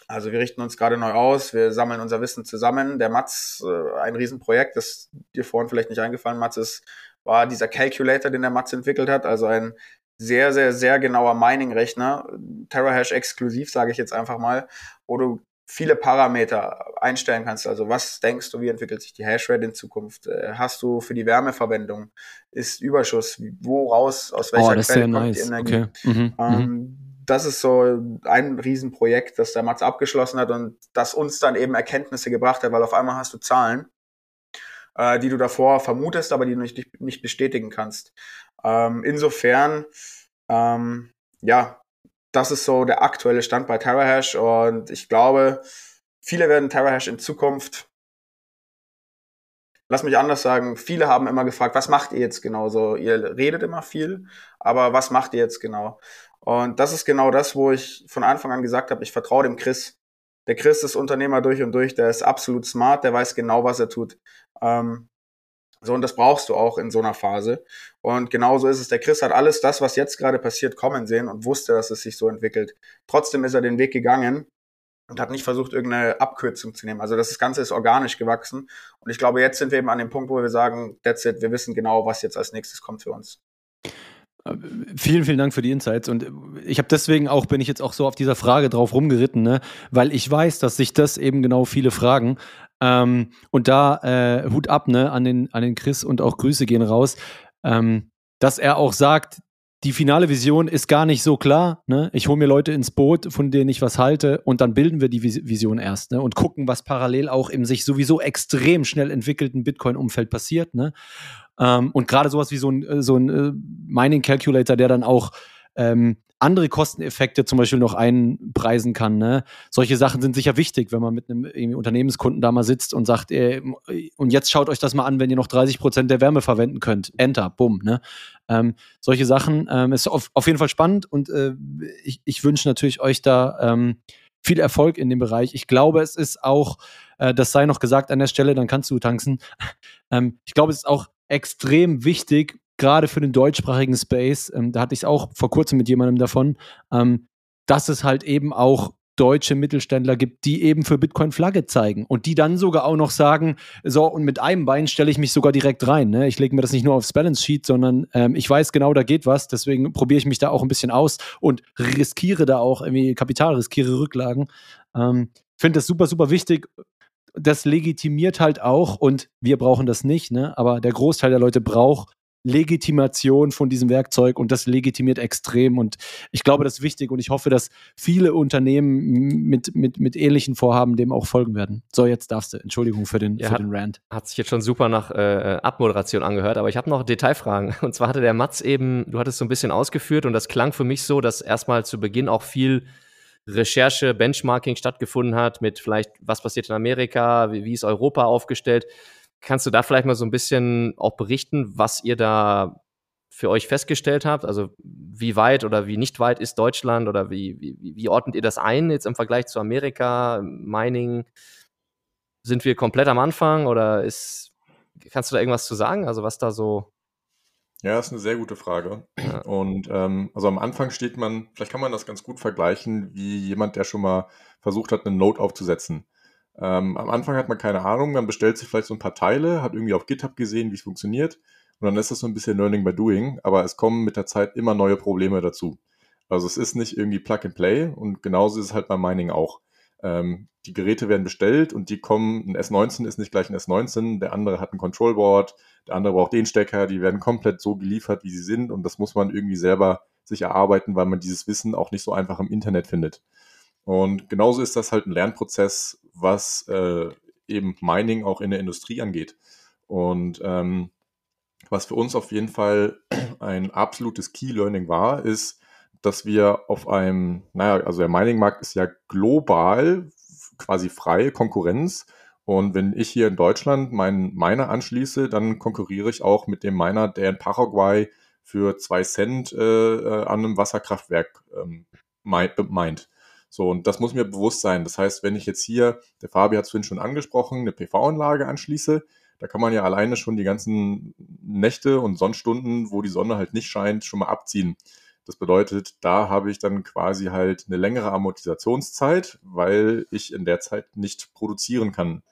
Also wir richten uns gerade neu aus, wir sammeln unser Wissen zusammen. Der Mats, äh, ein Riesenprojekt, das dir vorhin vielleicht nicht eingefallen, Mats, ist, war dieser Calculator, den der Mats entwickelt hat, also ein sehr, sehr, sehr genauer Mining-Rechner, TerraHash exklusiv, sage ich jetzt einfach mal, wo du viele Parameter einstellen kannst. Also was denkst du, wie entwickelt sich die Hashrate in Zukunft? Äh, hast du für die Wärmeverwendung ist Überschuss? Woraus, aus welcher oh, das Quelle ist kommt nice. die Energie? Okay. Mhm, Ähm, mhm. Das ist so ein Riesenprojekt, das der Mats abgeschlossen hat und das uns dann eben Erkenntnisse gebracht hat, weil auf einmal hast du Zahlen, äh, die du davor vermutest, aber die du nicht, nicht bestätigen kannst. Ähm, insofern, ähm, ja, das ist so der aktuelle Stand bei TerraHash und ich glaube, viele werden TerraHash in Zukunft, lass mich anders sagen, viele haben immer gefragt, was macht ihr jetzt genau so? Ihr redet immer viel, aber was macht ihr jetzt genau? Und das ist genau das, wo ich von Anfang an gesagt habe, ich vertraue dem Chris. Der Chris ist Unternehmer durch und durch, der ist absolut smart, der weiß genau, was er tut. Ähm, so, und das brauchst du auch in so einer Phase. Und genauso ist es. Der Chris hat alles das, was jetzt gerade passiert, kommen sehen und wusste, dass es sich so entwickelt. Trotzdem ist er den Weg gegangen und hat nicht versucht, irgendeine Abkürzung zu nehmen. Also das Ganze ist organisch gewachsen. Und ich glaube, jetzt sind wir eben an dem Punkt, wo wir sagen, that's it, wir wissen genau, was jetzt als nächstes kommt für uns. Vielen, vielen Dank für die Insights. Und ich habe deswegen auch, bin ich jetzt auch so auf dieser Frage drauf rumgeritten, ne? weil ich weiß, dass sich das eben genau viele fragen. Ähm, und da äh, Hut ab ne, an, den, an den Chris und auch Grüße gehen raus, ähm, dass er auch sagt, die finale Vision ist gar nicht so klar. Ne? Ich hole mir Leute ins Boot, von denen ich was halte, und dann bilden wir die Vision erst ne? und gucken, was parallel auch im sich sowieso extrem schnell entwickelten Bitcoin-Umfeld passiert. Ne? Ähm, und gerade sowas wie so ein, so ein äh, Mining Calculator, der dann auch ähm, andere Kosteneffekte zum Beispiel noch einpreisen kann. Ne? Solche Sachen sind sicher wichtig, wenn man mit einem Unternehmenskunden da mal sitzt und sagt, äh, und jetzt schaut euch das mal an, wenn ihr noch 30 Prozent der Wärme verwenden könnt. Enter, bumm. Ne? Ähm, solche Sachen ähm, ist auf, auf jeden Fall spannend und äh, ich, ich wünsche natürlich euch da ähm, viel Erfolg in dem Bereich. Ich glaube, es ist auch, äh, das sei noch gesagt an der Stelle, dann kannst du tanzen. [LAUGHS] ähm, ich glaube, es ist auch extrem wichtig, gerade für den deutschsprachigen Space, ähm, da hatte ich es auch vor kurzem mit jemandem davon, ähm, dass es halt eben auch deutsche Mittelständler gibt, die eben für Bitcoin Flagge zeigen und die dann sogar auch noch sagen, so und mit einem Bein stelle ich mich sogar direkt rein. Ne? Ich lege mir das nicht nur aufs Balance Sheet, sondern ähm, ich weiß genau, da geht was. Deswegen probiere ich mich da auch ein bisschen aus und riskiere da auch irgendwie Kapital, riskiere Rücklagen. Ähm, Finde das super, super wichtig. Das legitimiert halt auch und wir brauchen das nicht, ne? aber der Großteil der Leute braucht Legitimation von diesem Werkzeug und das legitimiert extrem. Und ich glaube, das ist wichtig und ich hoffe, dass viele Unternehmen mit, mit, mit ähnlichen Vorhaben dem auch folgen werden. So, jetzt darfst du. Entschuldigung für den, Ja, für den Rant. Hat sich jetzt schon super nach äh, Abmoderation angehört, aber ich habe noch Detailfragen. [LAUGHS] Und zwar hatte der Mats eben, du hattest so ein bisschen ausgeführt und das klang für mich so, dass erstmal zu Beginn auch viel Recherche, Benchmarking stattgefunden hat mit vielleicht, was passiert in Amerika, wie, wie ist Europa aufgestellt. Kannst du da vielleicht mal so ein bisschen auch berichten, was ihr da für euch festgestellt habt? Also wie weit oder wie nicht weit ist Deutschland oder wie, wie, wie ordnet ihr das ein jetzt im Vergleich zu Amerika, Mining? Sind wir komplett am Anfang oder ist, kannst du da irgendwas zu sagen? Also was da so, Ja, ist eine sehr gute Frage. Und ähm, also am Anfang steht man, vielleicht kann man das ganz gut vergleichen, wie jemand, der schon mal versucht hat, einen Node aufzusetzen. Ähm, am Anfang hat man keine Ahnung, man bestellt sich vielleicht so ein paar Teile, hat irgendwie auf GitHub gesehen, wie es funktioniert. Und dann ist das so ein bisschen Learning by Doing, aber es kommen mit der Zeit immer neue Probleme dazu. Also es ist nicht irgendwie Plug and Play und genauso ist es halt beim Mining auch. Ähm, die Geräte werden bestellt und die kommen, ein S19 ist nicht gleich ein S19, der andere hat ein Control Board, der andere braucht den Stecker, die werden komplett so geliefert, wie sie sind und das muss man irgendwie selber sich erarbeiten, weil man dieses Wissen auch nicht so einfach im Internet findet. Und genauso ist das halt ein Lernprozess, was äh, eben Mining auch in der Industrie angeht. Und ähm, was für uns auf jeden Fall [CLEARS THROAT] ein absolutes Key Learning war, ist, dass wir auf einem, naja, also der Mining-Markt ist ja global quasi freie Konkurrenz. Und wenn ich hier in Deutschland meinen Miner anschließe, dann konkurriere ich auch mit dem Miner, der in Paraguay für zwei Cent äh, äh an einem Wasserkraftwerk ähm, meint. So, und das muss mir bewusst sein. Das heißt, wenn ich jetzt hier, der Fabi hat es vorhin schon angesprochen, eine PV-Anlage anschließe, da kann man ja alleine schon die ganzen Nächte und Sonnenstunden, wo die Sonne halt nicht scheint, schon mal abziehen. Das bedeutet, da habe ich dann quasi halt eine längere Amortisationszeit, weil ich in der Zeit nicht produzieren kann.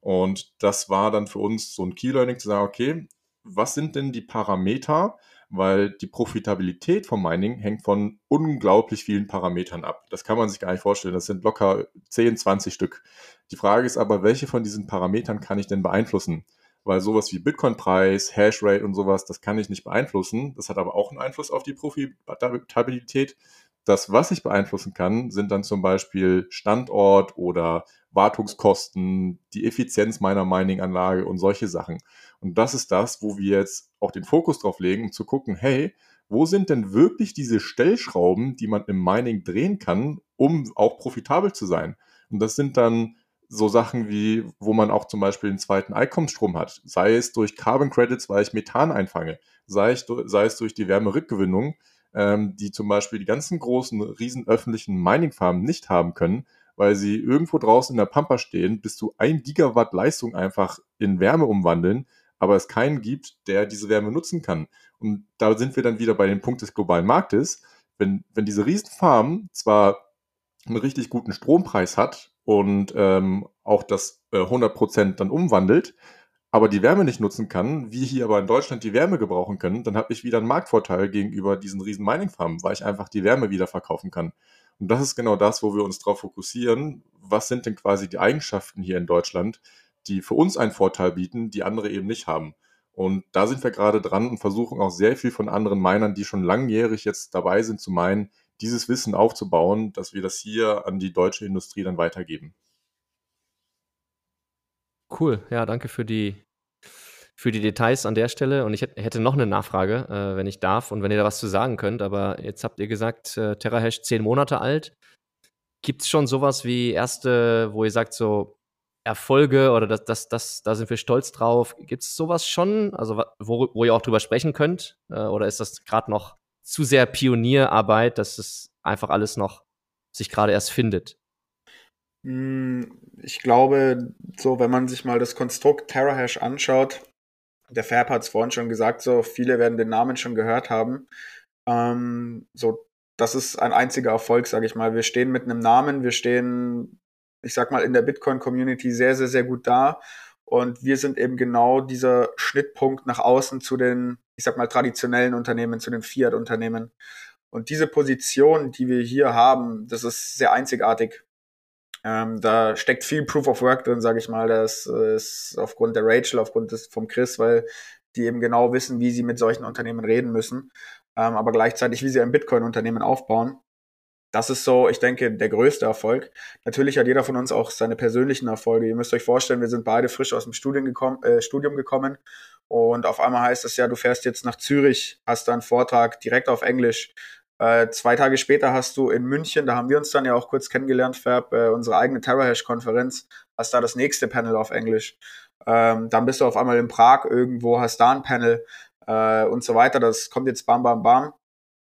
Und das war dann für uns so ein Key Learning zu sagen, okay, was sind denn die Parameter, weil die Profitabilität vom Mining hängt von unglaublich vielen Parametern ab. Das kann man sich gar nicht vorstellen. Das sind locker 10, 20 Stück. Die Frage ist aber, welche von diesen Parametern kann ich denn beeinflussen? Weil sowas wie Bitcoin-Preis, Hashrate und sowas, das kann ich nicht beeinflussen. Das hat aber auch einen Einfluss auf die Profitabilität. Das, was ich beeinflussen kann, sind dann zum Beispiel Standort oder Wartungskosten, die Effizienz meiner Mining-Anlage und solche Sachen. Und das ist das, wo wir jetzt auch den Fokus drauf legen, um zu gucken, hey, wo sind denn wirklich diese Stellschrauben, die man im Mining drehen kann, um auch profitabel zu sein? Und das sind dann so Sachen wie, wo man auch zum Beispiel einen zweiten Einkommensstrom hat, sei es durch Carbon Credits, weil ich Methan einfange, sei es, sei es durch die Wärmerückgewinnung, ähm, die zum Beispiel die ganzen großen, riesen öffentlichen Mining-Farmen nicht haben können, weil sie irgendwo draußen in der Pampa stehen, bis zu ein Gigawatt Leistung einfach in Wärme umwandeln, aber es keinen gibt, der diese Wärme nutzen kann. Und da sind wir dann wieder bei dem Punkt des globalen Marktes. Wenn, wenn diese Riesenfarmen zwar einen richtig guten Strompreis hat und ähm, auch das äh, 100% dann umwandelt, aber die Wärme nicht nutzen kann, wie hier aber in Deutschland die Wärme gebrauchen können, dann habe ich wieder einen Marktvorteil gegenüber diesen riesen Mining-Farmen, weil ich einfach die Wärme wieder verkaufen kann. Und das ist genau das, wo wir uns darauf fokussieren. Was sind denn quasi die Eigenschaften hier in Deutschland, die für uns einen Vorteil bieten, die andere eben nicht haben? Und da sind wir gerade dran und versuchen auch sehr viel von anderen Minern, die schon langjährig jetzt dabei sind zu meinen, dieses Wissen aufzubauen, dass wir das hier an die deutsche Industrie dann weitergeben. Cool, ja, danke für die, für die Details an der Stelle. Und ich hätte noch eine Nachfrage, äh, wenn ich darf und wenn ihr da was zu sagen könnt. Aber jetzt habt ihr gesagt, äh, TerraHash zehn Monate alt. Gibt es schon sowas wie erste, wo ihr sagt, so Erfolge oder das, das, das, da sind wir stolz drauf? Gibt es sowas schon, also wo, wo ihr auch drüber sprechen könnt? Äh, oder ist das gerade noch zu sehr Pionierarbeit, dass es einfach alles noch sich gerade erst findet? Hm, ich glaube, so, wenn man sich mal das Konstrukt TerraHash anschaut, der Fab hat es vorhin schon gesagt, so viele werden den Namen schon gehört haben. Ähm, so, das ist ein einziger Erfolg, sage ich mal. Wir stehen mit einem Namen, wir stehen, ich sag mal, in der Bitcoin-Community sehr, sehr, sehr gut da. Und wir sind eben genau dieser Schnittpunkt nach außen zu den, ich sag mal, traditionellen Unternehmen, zu den Fiat-Unternehmen. Und diese Position, die wir hier haben, das ist sehr einzigartig. Ähm, da steckt viel Proof of Work drin, sage ich mal. Das ist aufgrund der Rachel, aufgrund des vom Chris, weil die eben genau wissen, wie sie mit solchen Unternehmen reden müssen, ähm, aber gleichzeitig, wie sie ein Bitcoin-Unternehmen aufbauen. Das ist so, ich denke, der größte Erfolg. Natürlich hat jeder von uns auch seine persönlichen Erfolge. Ihr müsst euch vorstellen, wir sind beide frisch aus dem Studium gekommen, äh, Studium gekommen und auf einmal heißt es ja, du fährst jetzt nach Zürich, hast da einen Vortrag direkt auf Englisch, äh, zwei Tage später hast du in München, da haben wir uns dann ja auch kurz kennengelernt, Fab, äh, unsere eigene TerraHash-Konferenz, hast da das nächste Panel auf Englisch. Ähm, dann bist du auf einmal in Prag irgendwo, hast da ein Panel äh, und so weiter. Das kommt jetzt bam, bam, bam.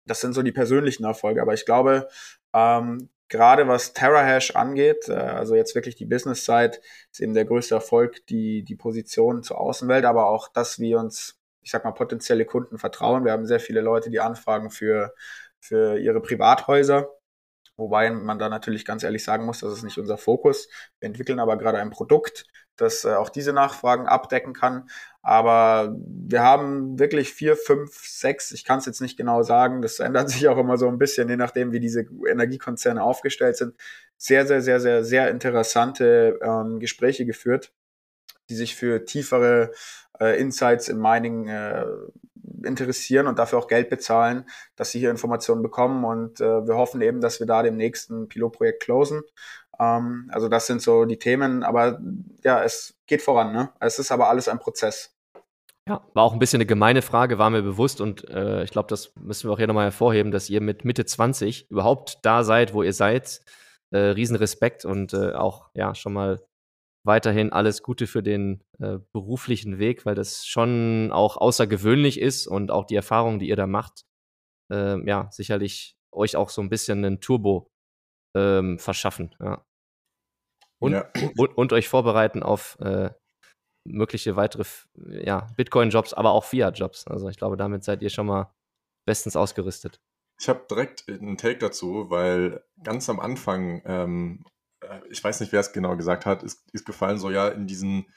Das sind so die persönlichen Erfolge. Aber ich glaube, ähm, gerade was TerraHash angeht, äh, also jetzt wirklich die Business-Side, ist eben der größte Erfolg, die, die Position zur Außenwelt, aber auch, dass wir uns, ich sag mal, potenzielle Kunden vertrauen. Wir haben sehr viele Leute, die anfragen für für ihre Privathäuser. Wobei man da natürlich ganz ehrlich sagen muss, das ist nicht unser Fokus. Wir entwickeln aber gerade ein Produkt, das äh, auch diese Nachfragen abdecken kann. Aber wir haben wirklich vier, fünf, sechs, ich kann es jetzt nicht genau sagen, das ändert sich auch immer so ein bisschen, je nachdem, wie diese Energiekonzerne aufgestellt sind. Sehr, sehr, sehr, sehr, sehr interessante ähm, Gespräche geführt, die sich für tiefere äh, Insights im Mining äh, interessieren und dafür auch Geld bezahlen, dass sie hier Informationen bekommen. Und äh, wir hoffen eben, dass wir da dem nächsten Pilotprojekt closen. Ähm, also das sind so die Themen. Aber ja, es geht voran. Ne? Es ist aber alles ein Prozess. Ja, war auch ein bisschen eine gemeine Frage, war mir bewusst und äh, ich glaube, das müssen wir auch hier nochmal hervorheben, dass ihr mit Mitte 20 überhaupt da seid, wo ihr seid. Äh, Riesenrespekt und äh, auch ja schon mal weiterhin alles Gute für den äh, beruflichen Weg, weil das schon auch außergewöhnlich ist und auch die Erfahrungen, die ihr da macht, äh, ja, sicherlich euch auch so ein bisschen einen Turbo ähm, verschaffen. Ja. Und, Ja. und, und euch vorbereiten auf äh, mögliche weitere ja, Bitcoin-Jobs, aber auch Fiat-Jobs. Also ich glaube, damit seid ihr schon mal bestens ausgerüstet. Ich habe direkt einen Take dazu, weil ganz am Anfang, ähm, äh, ich weiß nicht, wer es genau gesagt hat, ist, ist gefallen, so ja, in diesen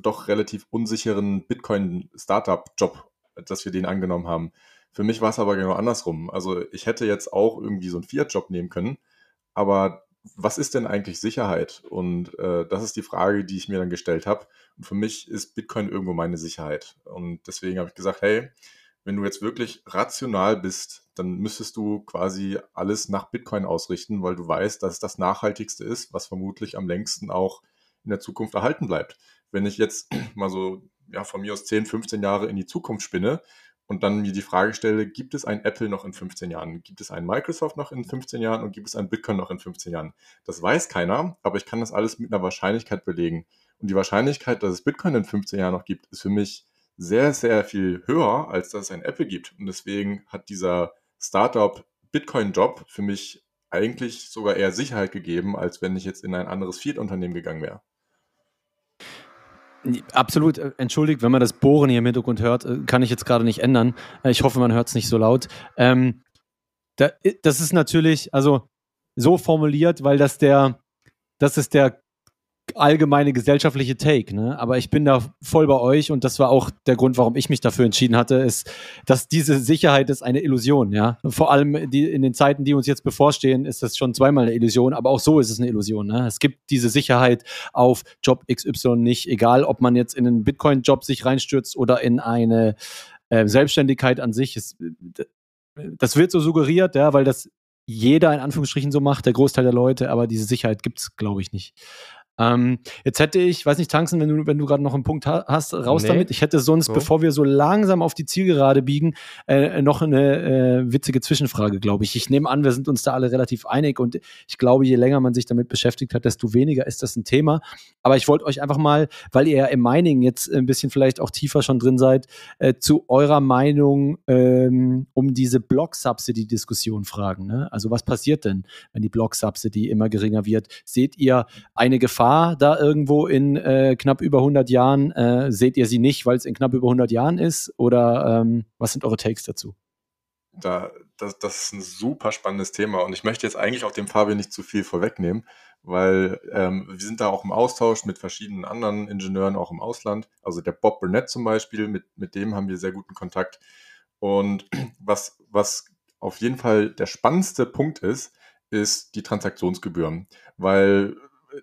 doch relativ unsicheren Bitcoin-Startup-Job, dass wir den angenommen haben. Für mich war es aber genau andersrum. Also ich hätte jetzt auch irgendwie so einen Fiat-Job nehmen können, aber was ist denn eigentlich Sicherheit? Und äh, das ist die Frage, die ich mir dann gestellt habe. Und für mich ist Bitcoin irgendwo meine Sicherheit. Und deswegen habe ich gesagt, hey, wenn du jetzt wirklich rational bist, dann müsstest du quasi alles nach Bitcoin ausrichten, weil du weißt, dass es das Nachhaltigste ist, was vermutlich am längsten auch in der Zukunft erhalten bleibt. Wenn ich jetzt [CLEARS THROAT] mal so ja, von mir aus 10, 15 Jahre in die Zukunft spinne und dann mir die Frage stelle, gibt es ein Apple noch in 15 Jahren? Gibt es ein Microsoft noch in 15 Jahren und gibt es ein Bitcoin noch in 15 Jahren? Das weiß keiner, aber ich kann das alles mit einer Wahrscheinlichkeit belegen. Und die Wahrscheinlichkeit, dass es Bitcoin in 15 Jahren noch gibt, ist für mich sehr, sehr viel höher, als dass es ein Apple gibt. Und deswegen hat dieser Startup Bitcoin-Job für mich eigentlich sogar eher Sicherheit gegeben, als wenn ich jetzt in ein anderes Fiat-Unternehmen gegangen wäre. Absolut, äh, entschuldigt, wenn man das Bohren hier im Hintergrund hört, äh, kann ich jetzt gerade nicht ändern. Äh, Ich hoffe, man hört es nicht so laut. Ähm, da, das ist natürlich, also so formuliert, weil das der, das ist der allgemeine gesellschaftliche Take, ne? Aber ich bin da voll bei euch und das war auch der Grund, warum ich mich dafür entschieden hatte, ist, dass diese Sicherheit ist eine Illusion, ja. Vor allem die, in den Zeiten, die uns jetzt bevorstehen, ist das schon zweimal eine Illusion, aber auch so ist es eine Illusion, ne? Es gibt diese Sicherheit auf Job XY nicht, egal ob man jetzt in einen Bitcoin-Job sich reinstürzt oder in eine äh, Selbstständigkeit an sich. Es, das wird so suggeriert, ja, weil das jeder in Anführungsstrichen so macht, der Großteil der Leute, aber diese Sicherheit gibt es, glaube ich, nicht. Ähm, jetzt hätte ich, weiß nicht, Tanzen, wenn du, wenn du gerade noch einen Punkt ha hast, raus Nee. damit. Ich hätte sonst, So. bevor wir so langsam auf die Zielgerade biegen, äh, noch eine äh, witzige Zwischenfrage, glaube ich. Ich nehme an, wir sind uns da alle relativ einig und ich glaube, je länger man sich damit beschäftigt hat, desto weniger ist das ein Thema. Aber ich wollte euch einfach mal, weil ihr ja im Mining jetzt ein bisschen vielleicht auch tiefer schon drin seid, äh, zu eurer Meinung ähm, um diese Block-Subsidy-Diskussion fragen. Ne? Also was passiert denn, wenn die Block-Subsidy immer geringer wird? Seht ihr eine Gefahr da irgendwo in äh, knapp über 100 Jahren? Äh, seht ihr sie nicht, weil es in knapp über 100 Jahren ist? Oder ähm, was sind eure Takes dazu? Da, das, das ist ein super spannendes Thema und ich möchte jetzt eigentlich auch dem Fabian nicht zu viel vorwegnehmen, weil ähm, wir sind da auch im Austausch mit verschiedenen anderen Ingenieuren, auch im Ausland. Also der Bob Burnett zum Beispiel, mit, mit dem haben wir sehr guten Kontakt. Und [CLEARS THROAT] was, was auf jeden Fall der spannendste Punkt ist, ist die Transaktionsgebühren, weil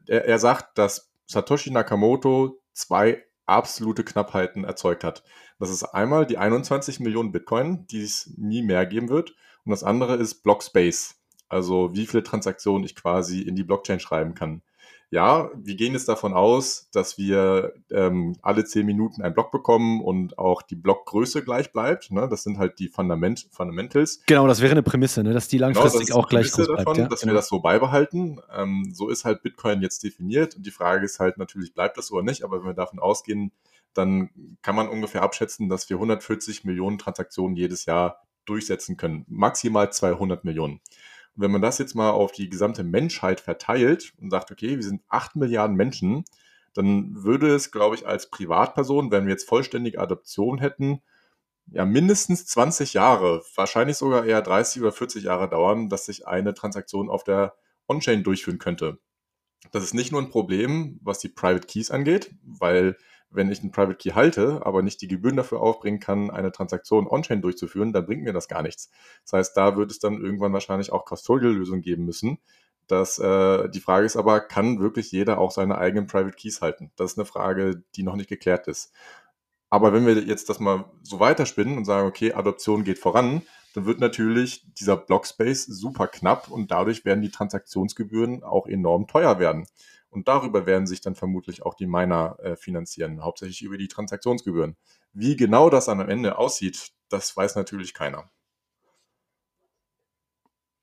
er, er sagt, dass Satoshi Nakamoto zwei absolute Knappheiten erzeugt hat. Das ist einmal die 21 Millionen Bitcoin, die es nie mehr geben wird. Und das andere ist Block Space. Also wie viele Transaktionen ich quasi in die Blockchain schreiben kann. Ja, wir gehen jetzt davon aus, dass wir ähm, alle 10 Minuten einen Block bekommen und auch die Blockgröße gleich bleibt. Ne? Das sind halt die Fundament Fundamentals. Genau, das wäre eine Prämisse, ne? dass die Genau, langfristig ist auch gleich groß bleibt. davon, ja? dass genau. wir das so beibehalten. Ähm, so ist halt Bitcoin jetzt definiert und die Frage ist halt natürlich, bleibt das oder nicht, aber wenn wir davon ausgehen, dann kann man ungefähr abschätzen, dass wir 140 Millionen Transaktionen jedes Jahr durchsetzen können. Maximal 200 Millionen. Und wenn man das jetzt mal auf die gesamte Menschheit verteilt und sagt, okay, wir sind 8 Milliarden Menschen, dann würde es, glaube ich, als Privatperson, wenn wir jetzt vollständige Adoption hätten, ja mindestens 20 Jahre, wahrscheinlich sogar eher 30 oder 40 Jahre dauern, dass sich eine Transaktion auf der On-Chain durchführen könnte. Das ist nicht nur ein Problem, was die Private Keys angeht, weil wenn ich einen Private Key halte, aber nicht die Gebühren dafür aufbringen kann, eine Transaktion on-chain durchzuführen, dann bringt mir das gar nichts. Das heißt, da wird es dann irgendwann wahrscheinlich auch Custodial-Lösungen geben müssen. Das, äh, die Frage ist aber, kann wirklich jeder auch seine eigenen Private Keys halten? Das ist eine Frage, die noch nicht geklärt ist. Aber wenn wir jetzt das mal so weiterspinnen und sagen, okay, Adoption geht voran, dann wird natürlich dieser Blockspace super knapp und dadurch werden die Transaktionsgebühren auch enorm teuer werden. Und darüber werden sich dann vermutlich auch die Miner äh, finanzieren, hauptsächlich über die Transaktionsgebühren. Wie genau das am Ende aussieht, das weiß natürlich keiner.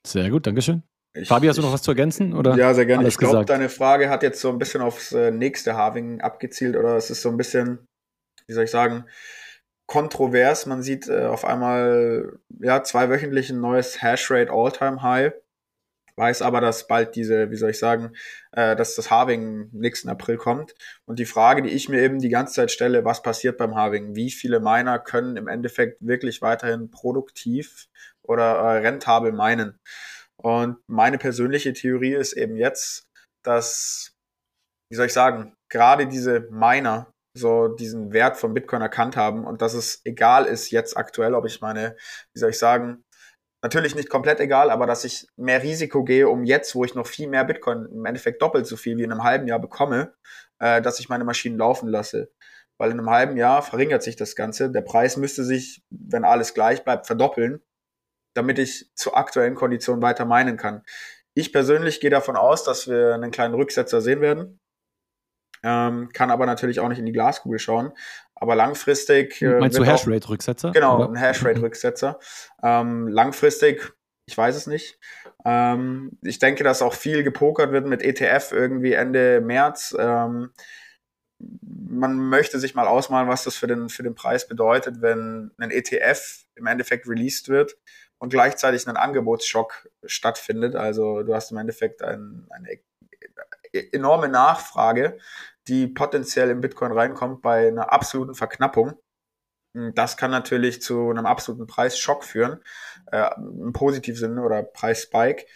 Sehr gut, Dankeschön. Ich, Fabi, hast du noch was zu ergänzen? Oder Ja, sehr gerne. Ich glaube, deine Frage hat jetzt so ein bisschen aufs äh, nächste Halving abgezielt oder es ist so ein bisschen, wie soll ich sagen, kontrovers. Man sieht äh, auf einmal, ja, zweiwöchentlich ein neues Hashrate All-Time High. Weiß aber, dass bald diese, wie soll ich sagen, äh, dass das Halving nächsten April kommt. Und die Frage, die ich mir eben die ganze Zeit stelle, was passiert beim Halving? Wie viele Miner können im Endeffekt wirklich weiterhin produktiv oder äh, rentabel minen? Und meine persönliche Theorie ist eben jetzt, dass, wie soll ich sagen, gerade diese Miner so diesen Wert von Bitcoin erkannt haben und dass es egal ist jetzt aktuell, ob ich meine, wie soll ich sagen, natürlich nicht komplett egal, aber dass ich mehr Risiko gehe, um jetzt, wo ich noch viel mehr Bitcoin, im Endeffekt doppelt so viel wie in einem halben Jahr bekomme, äh, dass ich meine Maschinen laufen lasse. Weil in einem halben Jahr verringert sich das Ganze. Der Preis müsste sich, wenn alles gleich bleibt, verdoppeln damit ich zu aktuellen Konditionen weiter meinen kann. Ich persönlich gehe davon aus, dass wir einen kleinen Rücksetzer sehen werden. Ähm, kann aber natürlich auch nicht in die Glaskugel schauen. Aber langfristig. äh, Meinst du Hashrate-Rücksetzer? Genau, ein Hashrate-Rücksetzer. Ähm, langfristig, ich weiß es nicht. Ähm, ich denke, dass auch viel gepokert wird mit ETF irgendwie Ende März. Ähm, man möchte sich mal ausmalen, was das für den, für den Preis bedeutet, wenn ein ETF im Endeffekt released wird und gleichzeitig ein Angebotsschock stattfindet. Also du hast im Endeffekt ein, eine enorme Nachfrage, die potenziell in Bitcoin reinkommt bei einer absoluten Verknappung. Das kann natürlich zu einem absoluten Preisschock führen, äh, im positiven Sinne oder Preisspike,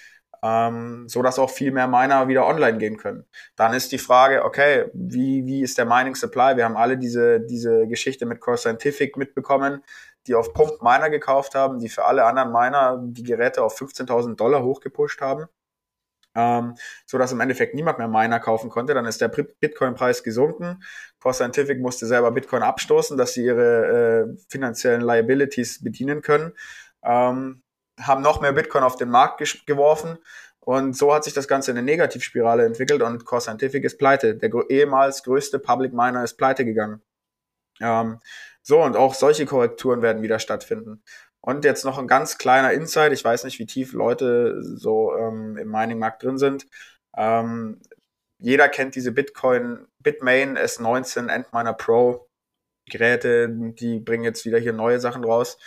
ähm, so dass auch viel mehr Miner wieder online gehen können. Dann ist die Frage, okay, wie, wie ist der Mining Supply? Wir haben alle diese, diese Geschichte mit Core Scientific mitbekommen, die auf Pump Miner gekauft haben, die für alle anderen Miner die Geräte auf 15.000 Dollar hochgepusht haben. Ähm, so dass im Endeffekt niemand mehr Miner kaufen konnte. Dann ist der Bitcoin-Preis gesunken. Core Scientific musste selber Bitcoin abstoßen, dass sie ihre äh, finanziellen Liabilities bedienen können. Ähm, haben noch mehr Bitcoin auf den Markt geworfen. Und so hat sich das Ganze in eine Negativspirale entwickelt und Core Scientific ist pleite. Der ehemals größte Public Miner ist pleite gegangen. Ähm, so, und auch solche Korrekturen werden wieder stattfinden. Und jetzt noch ein ganz kleiner Insight. Ich weiß nicht, wie tief Leute so ähm, im Mining-Markt drin sind. Ähm, jeder kennt diese Bitcoin, Bitmain S19 Endminer Pro Geräte. Die bringen jetzt wieder hier neue Sachen raus.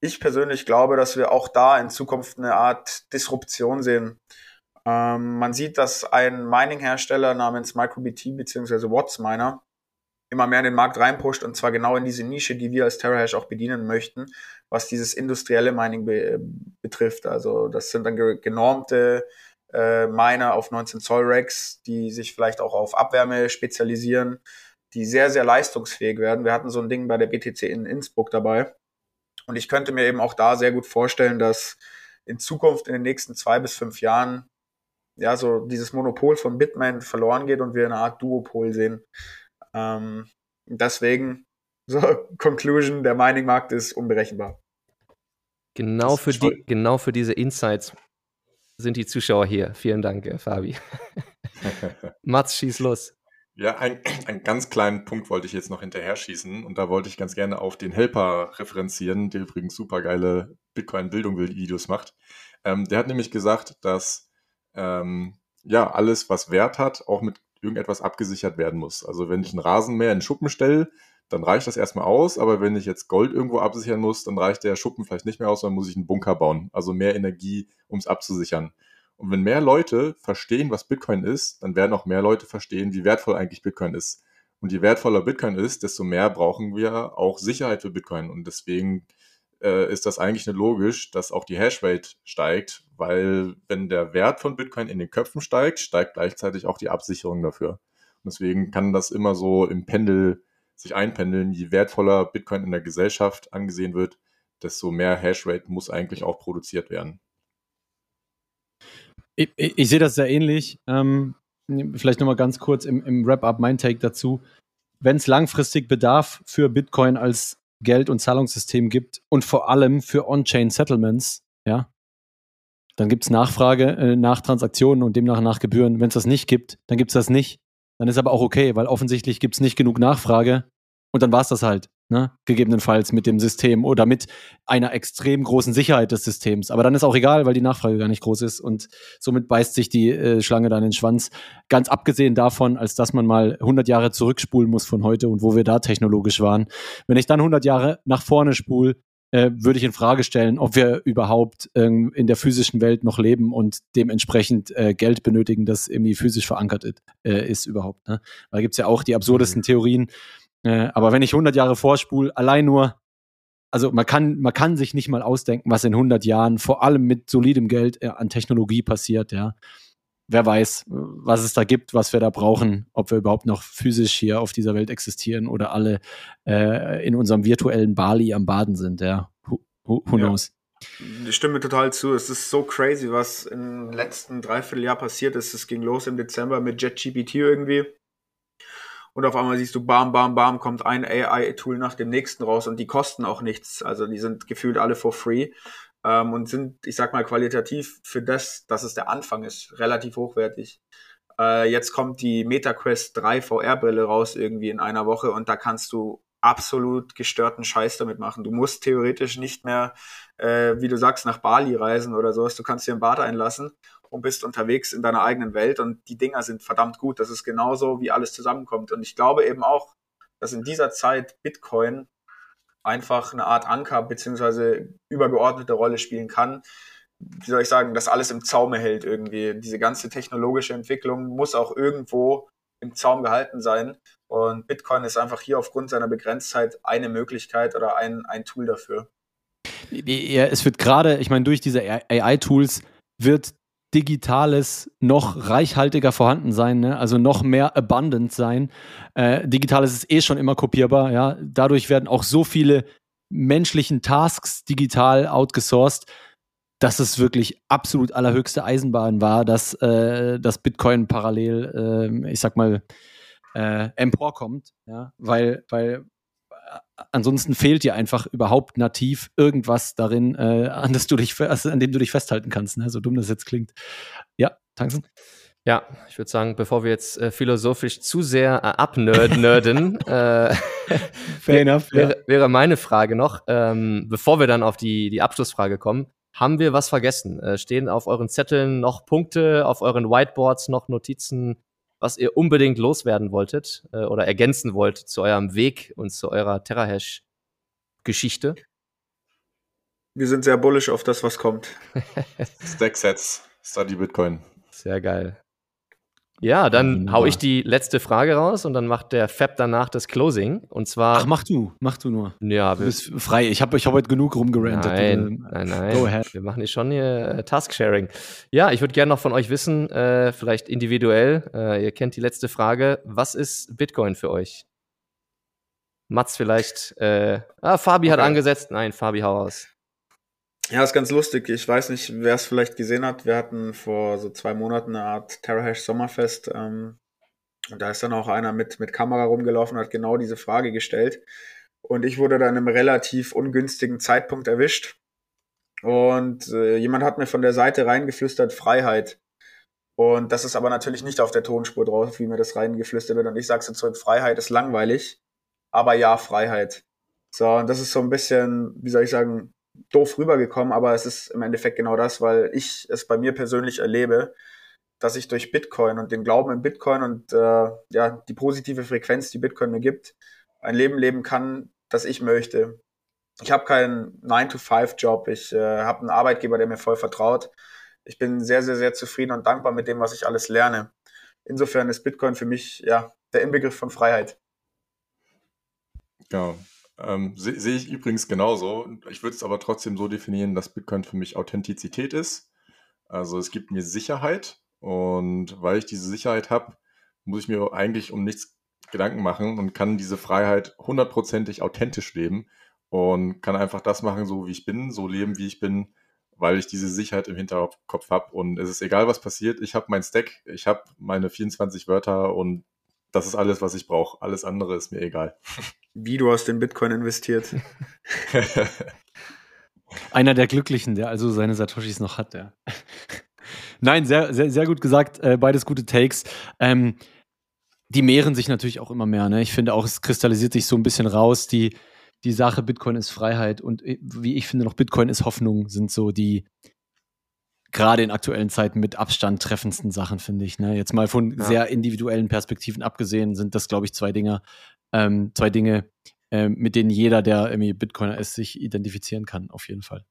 Ich persönlich glaube, dass wir auch da in Zukunft eine Art Disruption sehen. Ähm, man sieht, dass ein Mining-Hersteller namens MicroBT bzw. Watts Miner immer mehr in den Markt reinpusht und zwar genau in diese Nische, die wir als TerraHash auch bedienen möchten, was dieses industrielle Mining be betrifft. Also das sind dann ge genormte äh, Miner auf 19 Zoll Racks, die sich vielleicht auch auf Abwärme spezialisieren, die sehr, sehr leistungsfähig werden. Wir hatten so ein Ding bei der BTC in Innsbruck dabei. Und ich könnte mir eben auch da sehr gut vorstellen, dass in Zukunft in den nächsten zwei bis fünf Jahren ja so dieses Monopol von Bitmain verloren geht und wir eine Art Duopol sehen. Ähm, deswegen, [LAUGHS] so, Conclusion, der Mining-Markt ist unberechenbar. Genau für, die, genau für diese Insights sind die Zuschauer hier. Vielen Dank, äh, Fabi. [LAUGHS] Mats, schieß los. Ja, ein, einen ganz kleinen Punkt wollte ich jetzt noch hinterher schießen und da wollte ich ganz gerne auf den Helper referenzieren, der übrigens supergeile Bitcoin-Bildung-Videos macht. Ähm, der hat nämlich gesagt, dass ähm, ja alles, was Wert hat, auch mit irgendetwas abgesichert werden muss. Also wenn ich einen Rasenmäher in den Schuppen stelle, dann reicht das erstmal aus, aber wenn ich jetzt Gold irgendwo absichern muss, dann reicht der Schuppen vielleicht nicht mehr aus, dann muss ich einen Bunker bauen. Also mehr Energie, um es abzusichern. Und wenn mehr Leute verstehen, was Bitcoin ist, dann werden auch mehr Leute verstehen, wie wertvoll eigentlich Bitcoin ist. Und je wertvoller Bitcoin ist, desto mehr brauchen wir auch Sicherheit für Bitcoin. Und deswegen äh, ist das eigentlich nur logisch, dass auch die Hashrate steigt, weil wenn der Wert von Bitcoin in den Köpfen steigt, steigt gleichzeitig auch die Absicherung dafür. Und deswegen kann das immer so im Pendel sich einpendeln. Je wertvoller Bitcoin in der Gesellschaft angesehen wird, desto mehr Hashrate muss eigentlich auch produziert werden. Ich, ich, ich sehe das sehr ähnlich. Ähm, vielleicht nochmal ganz kurz im, im Wrap-up mein Take dazu. wenn es langfristig Bedarf für Bitcoin als Geld- und Zahlungssystem gibt und vor allem für On-Chain Settlements, ja, dann gibt es Nachfrage äh, nach Transaktionen und demnach nach Gebühren. Wenn es das nicht gibt, dann gibt es das nicht. Dann ist aber auch okay, weil offensichtlich gibt es nicht genug Nachfrage und dann war es das halt, ne? gegebenenfalls mit dem System oder mit einer extrem großen Sicherheit des Systems. Aber dann ist auch egal, weil die Nachfrage gar nicht groß ist und somit beißt sich die äh, Schlange dann in den Schwanz. Ganz abgesehen davon, als dass man mal 100 Jahre zurückspulen muss von heute und wo wir da technologisch waren. Wenn ich dann 100 Jahre nach vorne spule, äh, würde ich in Frage stellen, ob wir überhaupt ähm, in der physischen Welt noch leben und dementsprechend äh, Geld benötigen, das irgendwie physisch verankert ist, äh, ist überhaupt. Ne? Weil da gibt es ja auch die absurdesten mhm. Theorien. Äh, aber wenn ich 100 Jahre vorspule, allein nur, also man kann, man kann sich nicht mal ausdenken, was in 100 Jahren vor allem mit solidem Geld äh, an Technologie passiert, ja wer weiß, was es da gibt, was wir da brauchen, ob wir überhaupt noch physisch hier auf dieser Welt existieren oder alle äh, in unserem virtuellen Bali am Baden sind, ja. Who, who, who knows? Ich stimme total zu. Es ist so crazy, was im letzten Dreivierteljahr passiert ist. Es ging los im Dezember mit JetGPT irgendwie. Und auf einmal siehst du, bam, bam, bam, kommt ein AI-Tool nach dem nächsten raus und die kosten auch nichts. Also die sind gefühlt alle for free ähm, und sind, ich sag mal, qualitativ für das, dass es der Anfang ist, relativ hochwertig. Äh, jetzt kommt die MetaQuest 3 VR-Brille raus irgendwie in einer Woche und da kannst du absolut gestörten Scheiß damit machen. Du musst theoretisch nicht mehr, äh, wie du sagst, nach Bali reisen oder sowas. Du kannst dir ein Bad einlassen und bist unterwegs in deiner eigenen Welt und die Dinger sind verdammt gut. Das ist genauso, wie alles zusammenkommt. Und ich glaube eben auch, dass in dieser Zeit Bitcoin einfach eine Art Anker beziehungsweise übergeordnete Rolle spielen kann. Wie soll ich sagen, das alles im Zaume hält irgendwie. Diese ganze technologische Entwicklung muss auch irgendwo im Zaum gehalten sein. Und Bitcoin ist einfach hier aufgrund seiner Begrenztheit eine Möglichkeit oder ein, ein Tool dafür. Ja, es wird gerade, ich meine, durch diese AI-Tools wird Digitales noch reichhaltiger vorhanden sein, ne? also noch mehr abundant sein. Äh, Digitales ist eh schon immer kopierbar, ja. Dadurch werden auch so viele menschlichen Tasks digital outgesourced, dass es wirklich absolut allerhöchste Eisenbahn war, dass äh, das Bitcoin parallel, äh, ich sag mal, äh, emporkommt, ja, weil, weil ansonsten fehlt dir einfach überhaupt nativ irgendwas darin, äh, an, das du dich, also an dem du dich festhalten kannst. Ne? So dumm das jetzt klingt. Ja, Tanzen? Ja, ich würde sagen, bevor wir jetzt äh, philosophisch zu sehr äh, abnerden, [LAUGHS] äh, wäre, ja. wäre meine Frage noch, ähm, bevor wir dann auf die, die Abschlussfrage kommen, haben wir was vergessen? Äh, stehen auf euren Zetteln noch Punkte, auf euren Whiteboards noch Notizen, was ihr unbedingt loswerden wolltet äh, oder ergänzen wollt zu eurem Weg und zu eurer TerraHash-Geschichte? Wir sind sehr bullish auf das, was kommt. Stacksets, Study Bitcoin. Sehr geil. Ja, dann ja, hau ich die letzte Frage raus und dann macht der Fab danach das Closing. Und zwar. Ach, mach du, mach du nur. Ja, du bist frei. Ich habe ich hab heute genug rumgerantet. Nein, nein, nein. Go ahead. Wir machen hier schon hier äh, Task-Sharing. Ja, ich würde gerne noch von euch wissen, äh, vielleicht individuell, äh, ihr kennt die letzte Frage. Was ist Bitcoin für euch? Mats vielleicht. Äh, ah, Fabi okay. hat angesetzt. Nein, Fabi, hau aus. Ja, ist ganz lustig. Ich weiß nicht, wer es vielleicht gesehen hat. Wir hatten vor so zwei Monaten eine Art TerraHash Sommerfest. Ähm, und da ist dann auch einer mit, mit Kamera rumgelaufen und hat genau diese Frage gestellt. Und ich wurde dann im relativ ungünstigen Zeitpunkt erwischt. Und äh, jemand hat mir von der Seite reingeflüstert, Freiheit. Und das ist aber natürlich nicht auf der Tonspur drauf, wie mir das reingeflüstert wird. Und ich sage so zurück, Freiheit ist langweilig, aber ja, Freiheit. So, und das ist so ein bisschen, wie soll ich sagen, doof rübergekommen, aber es ist im Endeffekt genau das, weil ich es bei mir persönlich erlebe, dass ich durch Bitcoin und den Glauben in Bitcoin und äh, ja die positive Frequenz, die Bitcoin mir gibt, ein Leben leben kann, das ich möchte. Ich habe keinen 9-to-5-Job, ich äh, habe einen Arbeitgeber, der mir voll vertraut. Ich bin sehr, sehr, sehr zufrieden und dankbar mit dem, was ich alles lerne. Insofern ist Bitcoin für mich ja der Inbegriff von Freiheit. Ja, ähm, Sehe seh ich übrigens genauso. Ich würde es aber trotzdem so definieren, dass Bitcoin für mich Authentizität ist. Also es gibt mir Sicherheit und weil ich diese Sicherheit habe, muss ich mir eigentlich um nichts Gedanken machen und kann diese Freiheit hundertprozentig authentisch leben und kann einfach das machen, so wie ich bin, so leben, wie ich bin, weil ich diese Sicherheit im Hinterkopf habe. Und es ist egal, was passiert. Ich habe mein Stack, ich habe meine 24 Wörter und das ist alles, was ich brauche. Alles andere ist mir egal. Wie du hast in Bitcoin investiert. [LAUGHS] Einer der Glücklichen, der also seine Satoshis noch hat, ja. Nein, sehr, sehr, sehr gut gesagt. Äh, beides gute Takes. Ähm, die mehren sich natürlich auch immer mehr. Ne? Ich finde auch, es kristallisiert sich so ein bisschen raus. Die, die Sache Bitcoin ist Freiheit und äh, wie ich finde noch Bitcoin ist Hoffnung sind so die gerade in aktuellen Zeiten mit Abstand treffendsten Sachen, finde ich. Ne? Jetzt mal von Ja. sehr individuellen Perspektiven abgesehen, sind das, glaube ich, zwei Dinge, ähm, zwei Dinge, ähm, mit denen jeder, der irgendwie Bitcoiner ist, sich identifizieren kann, auf jeden Fall.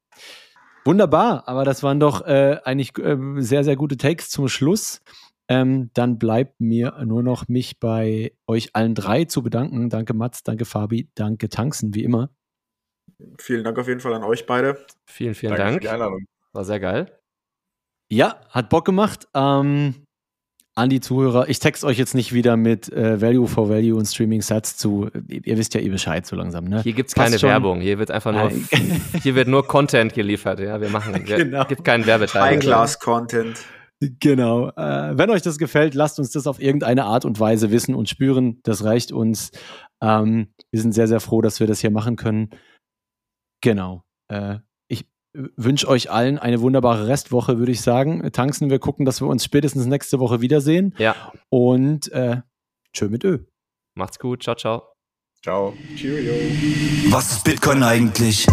Wunderbar, aber das waren doch äh, eigentlich äh, sehr, sehr gute Takes zum Schluss. Ähm, dann bleibt mir nur noch mich bei euch allen drei zu bedanken. Danke Mats, danke Fabi, danke Tanksen, wie immer. Vielen Dank auf jeden Fall an euch beide. Vielen, vielen Danke für Dank. die Einladung. War sehr geil. Ja, hat Bock gemacht. Ähm, an die Zuhörer, ich text euch jetzt nicht wieder mit äh, Value for Value und Streaming Sets zu. Ihr, ihr wisst ja eh Bescheid so langsam, ne? Hier gibt's Passt keine schon. Werbung. Hier wird einfach nur, [LAUGHS] hier wird nur Content geliefert. Ja, wir machen, wir, [LAUGHS] Genau. gibt keinen Werbeteil. High-Class-Content. Genau. Äh, wenn euch das gefällt, lasst uns das auf irgendeine Art und Weise wissen und spüren. Das reicht uns. Ähm, wir sind sehr, sehr froh, dass wir das hier machen können. Genau. Äh, wünsche euch allen eine wunderbare Restwoche, würde ich sagen. Tanksen, wir gucken, dass wir uns spätestens nächste Woche wiedersehen. Ja, Und äh, tschö mit Ö. macht's gut. Ciao, ciao. Ciao. Cheerio. Was ist Bitcoin eigentlich?